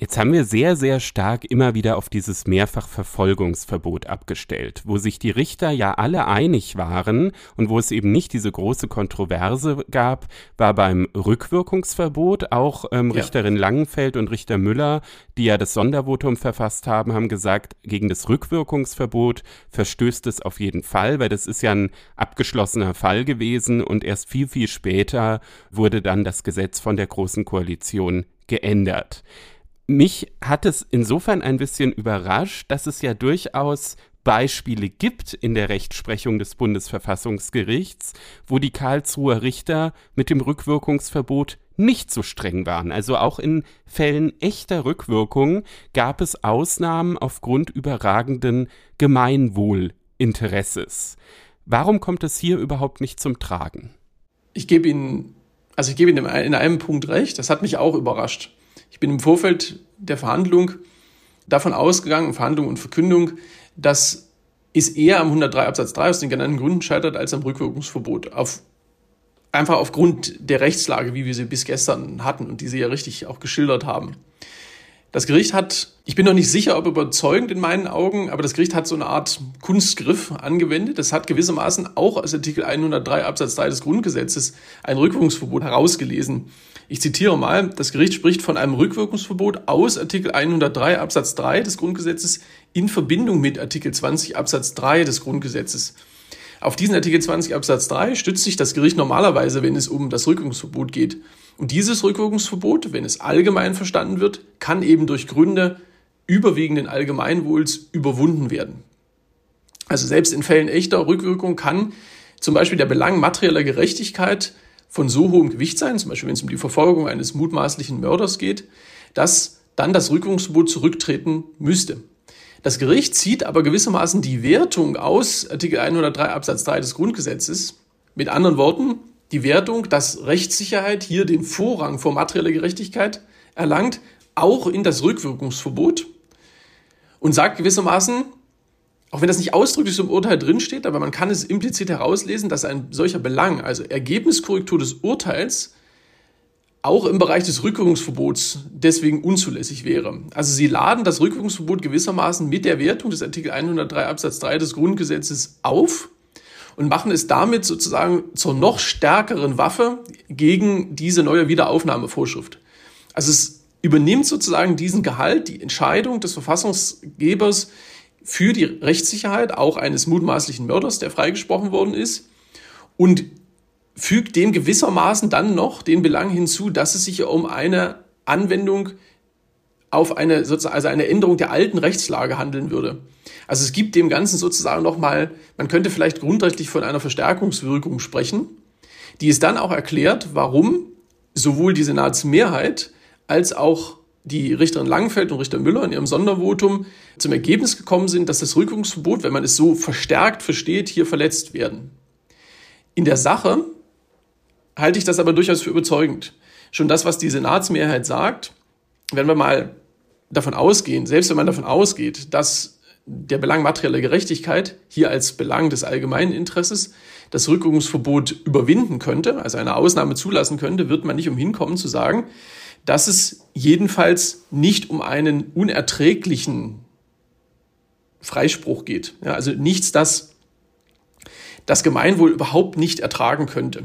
Jetzt haben wir sehr, sehr stark immer wieder auf dieses Mehrfachverfolgungsverbot abgestellt, wo sich die Richter ja alle einig waren und wo es eben nicht diese große Kontroverse gab, war beim Rückwirkungsverbot auch ähm, ja. Richterin Langenfeld und Richter Müller, die ja das Sondervotum verfasst haben, haben gesagt, gegen das Rückwirkungsverbot verstößt es auf jeden Fall, weil das ist ja ein abgeschlossener Fall gewesen und erst viel, viel später wurde dann das Gesetz von der Großen Koalition geändert. Mich hat es insofern ein bisschen überrascht, dass es ja durchaus Beispiele gibt in der Rechtsprechung des Bundesverfassungsgerichts, wo die Karlsruher Richter mit dem Rückwirkungsverbot nicht so streng waren. Also auch in Fällen echter Rückwirkung gab es Ausnahmen aufgrund überragenden Gemeinwohlinteresses. Warum kommt es hier überhaupt nicht zum Tragen? Ich gebe Ihnen, also ich gebe Ihnen in einem Punkt recht, das hat mich auch überrascht. Ich bin im Vorfeld der Verhandlung davon ausgegangen, Verhandlung und Verkündung, dass es eher am 103 Absatz 3 aus den genannten Gründen scheitert als am Rückwirkungsverbot. Auf, einfach aufgrund der Rechtslage, wie wir sie bis gestern hatten und die Sie ja richtig auch geschildert haben. Das Gericht hat, ich bin noch nicht sicher, ob überzeugend in meinen Augen, aber das Gericht hat so eine Art Kunstgriff angewendet. Das hat gewissermaßen auch aus Artikel 103 Absatz 3 des Grundgesetzes ein Rückwirkungsverbot herausgelesen. Ich zitiere mal, das Gericht spricht von einem Rückwirkungsverbot aus Artikel 103 Absatz 3 des Grundgesetzes in Verbindung mit Artikel 20 Absatz 3 des Grundgesetzes. Auf diesen Artikel 20 Absatz 3 stützt sich das Gericht normalerweise, wenn es um das Rückwirkungsverbot geht. Und dieses Rückwirkungsverbot, wenn es allgemein verstanden wird, kann eben durch Gründe überwiegenden Allgemeinwohls überwunden werden. Also selbst in Fällen echter Rückwirkung kann zum Beispiel der Belang materieller Gerechtigkeit von so hohem Gewicht sein, zum Beispiel wenn es um die Verfolgung eines mutmaßlichen Mörders geht, dass dann das Rückwirkungsverbot zurücktreten müsste. Das Gericht zieht aber gewissermaßen die Wertung aus Artikel 103 Absatz 3 des Grundgesetzes. Mit anderen Worten, die Wertung, dass Rechtssicherheit hier den Vorrang vor materieller Gerechtigkeit erlangt, auch in das Rückwirkungsverbot und sagt gewissermaßen, auch wenn das nicht ausdrücklich im Urteil drinsteht, aber man kann es implizit herauslesen, dass ein solcher Belang, also Ergebniskorrektur des Urteils, auch im Bereich des Rückwirkungsverbots deswegen unzulässig wäre. Also sie laden das Rückwirkungsverbot gewissermaßen mit der Wertung des Artikel 103 Absatz 3 des Grundgesetzes auf und machen es damit sozusagen zur noch stärkeren Waffe gegen diese neue Wiederaufnahmevorschrift. Also es übernimmt sozusagen diesen Gehalt, die Entscheidung des Verfassungsgebers, für die Rechtssicherheit auch eines mutmaßlichen Mörders, der freigesprochen worden ist, und fügt dem gewissermaßen dann noch den Belang hinzu, dass es sich um eine Anwendung auf eine, also eine Änderung der alten Rechtslage handeln würde. Also es gibt dem Ganzen sozusagen nochmal, man könnte vielleicht grundrechtlich von einer Verstärkungswirkung sprechen, die es dann auch erklärt, warum sowohl die Senatsmehrheit als auch die Richterin Langenfeld und Richter Müller in ihrem Sondervotum zum Ergebnis gekommen sind, dass das Rückwirkungsverbot, wenn man es so verstärkt versteht, hier verletzt werden. In der Sache halte ich das aber durchaus für überzeugend. Schon das, was die Senatsmehrheit sagt, wenn wir mal davon ausgehen, selbst wenn man davon ausgeht, dass der Belang materieller Gerechtigkeit hier als Belang des allgemeinen Interesses das Rückwirkungsverbot überwinden könnte, also eine Ausnahme zulassen könnte, wird man nicht umhin kommen zu sagen, dass es jedenfalls nicht um einen unerträglichen Freispruch geht. Ja, also nichts, das das Gemeinwohl überhaupt nicht ertragen könnte,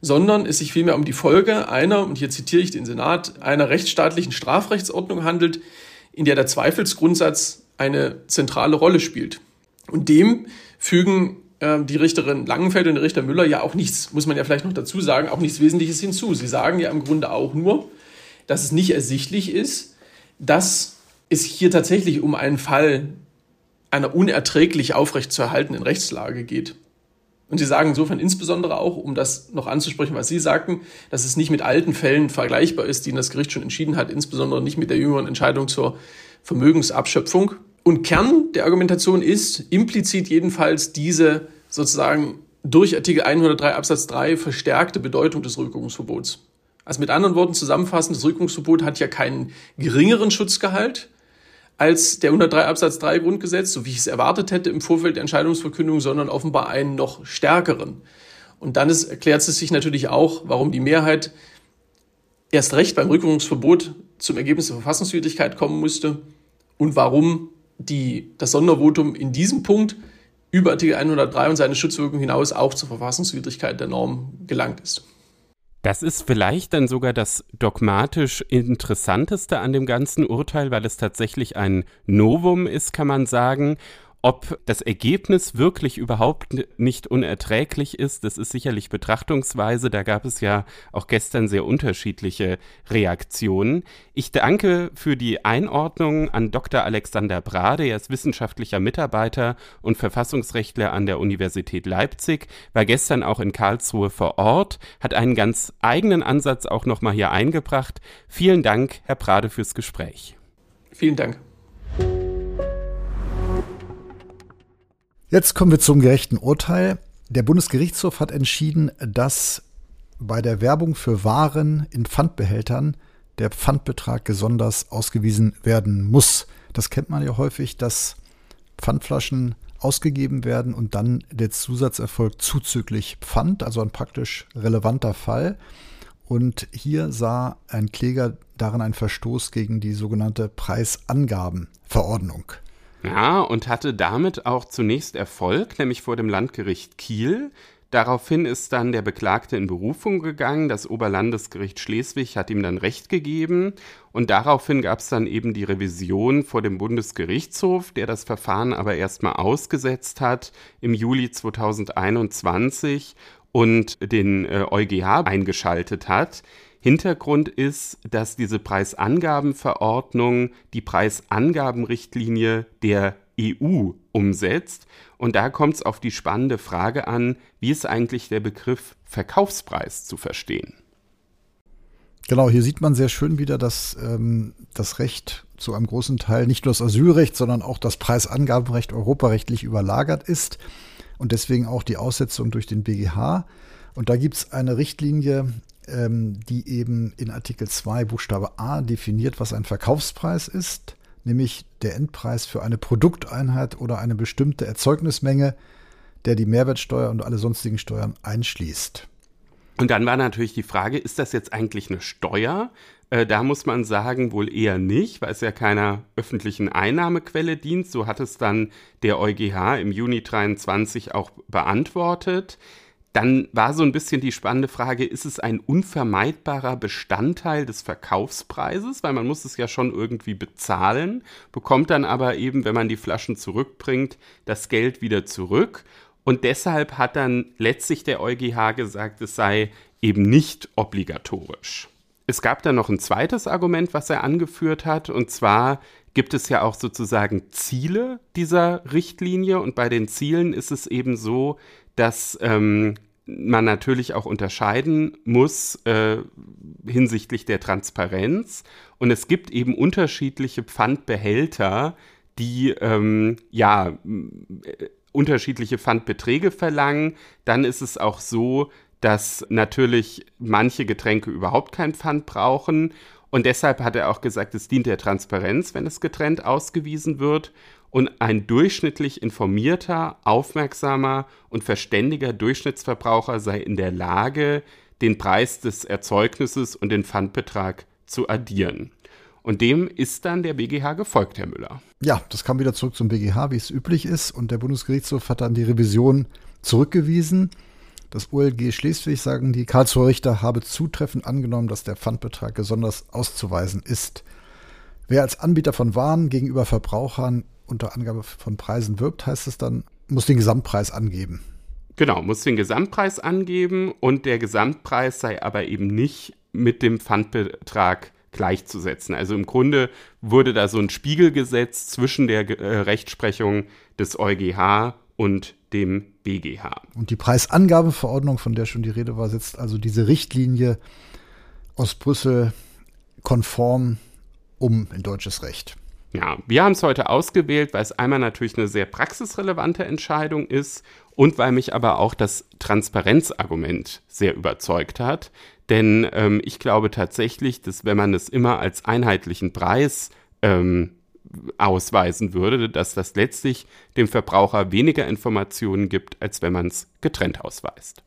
sondern es sich vielmehr um die Folge einer, und hier zitiere ich den Senat, einer rechtsstaatlichen Strafrechtsordnung handelt, in der der Zweifelsgrundsatz eine zentrale Rolle spielt. Und dem fügen äh, die Richterin Langenfeld und der Richter Müller ja auch nichts, muss man ja vielleicht noch dazu sagen, auch nichts Wesentliches hinzu. Sie sagen ja im Grunde auch nur, dass es nicht ersichtlich ist, dass es hier tatsächlich um einen Fall einer unerträglich aufrechtzuerhaltenden Rechtslage geht. Und Sie sagen insofern insbesondere auch, um das noch anzusprechen, was Sie sagten, dass es nicht mit alten Fällen vergleichbar ist, die das Gericht schon entschieden hat, insbesondere nicht mit der jüngeren Entscheidung zur Vermögensabschöpfung. Und Kern der Argumentation ist implizit jedenfalls diese sozusagen durch Artikel 103 Absatz 3 verstärkte Bedeutung des Rückwirkungsverbots. Also mit anderen Worten zusammenfassend, das Rückwirkungsverbot hat ja keinen geringeren Schutzgehalt als der 103 Absatz 3 Grundgesetz, so wie ich es erwartet hätte im Vorfeld der Entscheidungsverkündung, sondern offenbar einen noch stärkeren. Und dann ist, erklärt es sich natürlich auch, warum die Mehrheit erst recht beim Rückwirkungsverbot zum Ergebnis der Verfassungswidrigkeit kommen musste und warum die, das Sondervotum in diesem Punkt über Artikel 103 und seine Schutzwirkung hinaus auch zur Verfassungswidrigkeit der Norm gelangt ist. Das ist vielleicht dann sogar das dogmatisch Interessanteste an dem ganzen Urteil, weil es tatsächlich ein Novum ist, kann man sagen. Ob das Ergebnis wirklich überhaupt nicht unerträglich ist, das ist sicherlich Betrachtungsweise. Da gab es ja auch gestern sehr unterschiedliche Reaktionen. Ich danke für die Einordnung an Dr. Alexander Brade. Er ist wissenschaftlicher Mitarbeiter und Verfassungsrechtler an der Universität Leipzig, war gestern auch in Karlsruhe vor Ort, hat einen ganz eigenen Ansatz auch nochmal hier eingebracht. Vielen Dank, Herr Brade, fürs Gespräch. Vielen Dank. Jetzt kommen wir zum gerechten Urteil. Der Bundesgerichtshof hat entschieden, dass bei der Werbung für Waren in Pfandbehältern der Pfandbetrag besonders ausgewiesen werden muss. Das kennt man ja häufig, dass Pfandflaschen ausgegeben werden und dann der Zusatz erfolgt zuzüglich Pfand, also ein praktisch relevanter Fall. Und hier sah ein Kläger darin einen Verstoß gegen die sogenannte Preisangabenverordnung. Ja, und hatte damit auch zunächst Erfolg, nämlich vor dem Landgericht Kiel. Daraufhin ist dann der Beklagte in Berufung gegangen. Das Oberlandesgericht Schleswig hat ihm dann Recht gegeben. Und daraufhin gab es dann eben die Revision vor dem Bundesgerichtshof, der das Verfahren aber erstmal ausgesetzt hat im Juli 2021 und den äh, EuGH eingeschaltet hat. Hintergrund ist, dass diese Preisangabenverordnung die Preisangabenrichtlinie der EU umsetzt. Und da kommt es auf die spannende Frage an, wie ist eigentlich der Begriff Verkaufspreis zu verstehen? Genau, hier sieht man sehr schön wieder, dass ähm, das Recht zu einem großen Teil nicht nur das Asylrecht, sondern auch das Preisangabenrecht europarechtlich überlagert ist und deswegen auch die Aussetzung durch den BGH. Und da gibt es eine Richtlinie ähm, die eben in Artikel 2 Buchstabe A definiert, was ein Verkaufspreis ist, nämlich der Endpreis für eine Produkteinheit oder eine bestimmte Erzeugnismenge, der die Mehrwertsteuer und alle sonstigen Steuern einschließt. Und dann war natürlich die Frage, ist das jetzt eigentlich eine Steuer? Äh, da muss man sagen, wohl eher nicht, weil es ja keiner öffentlichen Einnahmequelle dient. So hat es dann der EuGH im Juni 23 auch beantwortet. Dann war so ein bisschen die spannende Frage, ist es ein unvermeidbarer Bestandteil des Verkaufspreises, weil man muss es ja schon irgendwie bezahlen, bekommt dann aber eben, wenn man die Flaschen zurückbringt, das Geld wieder zurück. Und deshalb hat dann letztlich der EuGH gesagt, es sei eben nicht obligatorisch. Es gab dann noch ein zweites Argument, was er angeführt hat, und zwar gibt es ja auch sozusagen Ziele dieser Richtlinie und bei den Zielen ist es eben so, dass ähm, man natürlich auch unterscheiden muss äh, hinsichtlich der Transparenz. Und es gibt eben unterschiedliche Pfandbehälter, die ähm, ja äh, unterschiedliche Pfandbeträge verlangen. Dann ist es auch so, dass natürlich manche Getränke überhaupt kein Pfand brauchen. Und deshalb hat er auch gesagt, es dient der Transparenz, wenn es getrennt ausgewiesen wird und ein durchschnittlich informierter, aufmerksamer und verständiger Durchschnittsverbraucher sei in der Lage, den Preis des Erzeugnisses und den Pfandbetrag zu addieren. Und dem ist dann der BGH gefolgt, Herr Müller. Ja, das kam wieder zurück zum BGH, wie es üblich ist. Und der Bundesgerichtshof hat dann die Revision zurückgewiesen. Das OLG Schleswig, sagen die Karlsruher Richter, habe zutreffend angenommen, dass der Pfandbetrag besonders auszuweisen ist. Wer als Anbieter von Waren gegenüber Verbrauchern unter Angabe von Preisen wirbt, heißt es dann, muss den Gesamtpreis angeben. Genau, muss den Gesamtpreis angeben und der Gesamtpreis sei aber eben nicht mit dem Pfandbetrag gleichzusetzen. Also im Grunde wurde da so ein Spiegel gesetzt zwischen der äh, Rechtsprechung des EuGH und dem BGH. Und die Preisangabeverordnung, von der schon die Rede war, setzt also diese Richtlinie aus Brüssel konform um in deutsches Recht. Ja, wir haben es heute ausgewählt, weil es einmal natürlich eine sehr praxisrelevante Entscheidung ist und weil mich aber auch das Transparenzargument sehr überzeugt hat. Denn ähm, ich glaube tatsächlich, dass wenn man es immer als einheitlichen Preis ähm, ausweisen würde, dass das letztlich dem Verbraucher weniger Informationen gibt, als wenn man es getrennt ausweist.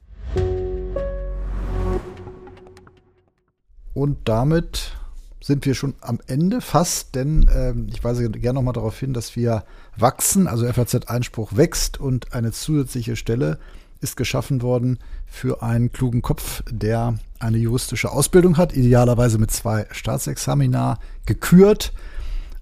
Und damit sind wir schon am Ende fast, denn ähm, ich weise gerne nochmal darauf hin, dass wir wachsen, also FAZ-Einspruch wächst und eine zusätzliche Stelle ist geschaffen worden für einen klugen Kopf, der eine juristische Ausbildung hat, idealerweise mit zwei Staatsexamina gekürt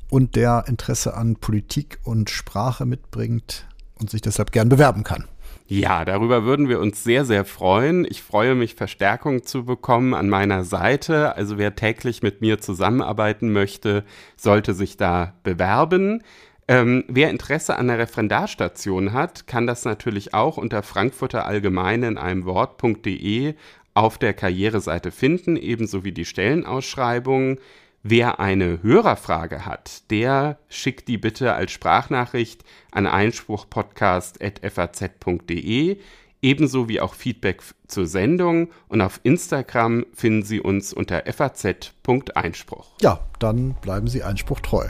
und der Interesse an Politik und Sprache mitbringt und sich deshalb gern bewerben kann. Ja, darüber würden wir uns sehr, sehr freuen. Ich freue mich, Verstärkung zu bekommen an meiner Seite. Also wer täglich mit mir zusammenarbeiten möchte, sollte sich da bewerben. Ähm, wer Interesse an der Referendarstation hat, kann das natürlich auch unter Frankfurter Allgemeine in einem Wort.de auf der Karriereseite finden, ebenso wie die Stellenausschreibungen. Wer eine Hörerfrage hat, der schickt die bitte als Sprachnachricht an einspruchpodcast.faz.de, ebenso wie auch Feedback zur Sendung. Und auf Instagram finden Sie uns unter faz.einspruch. Ja, dann bleiben Sie Einspruch treu.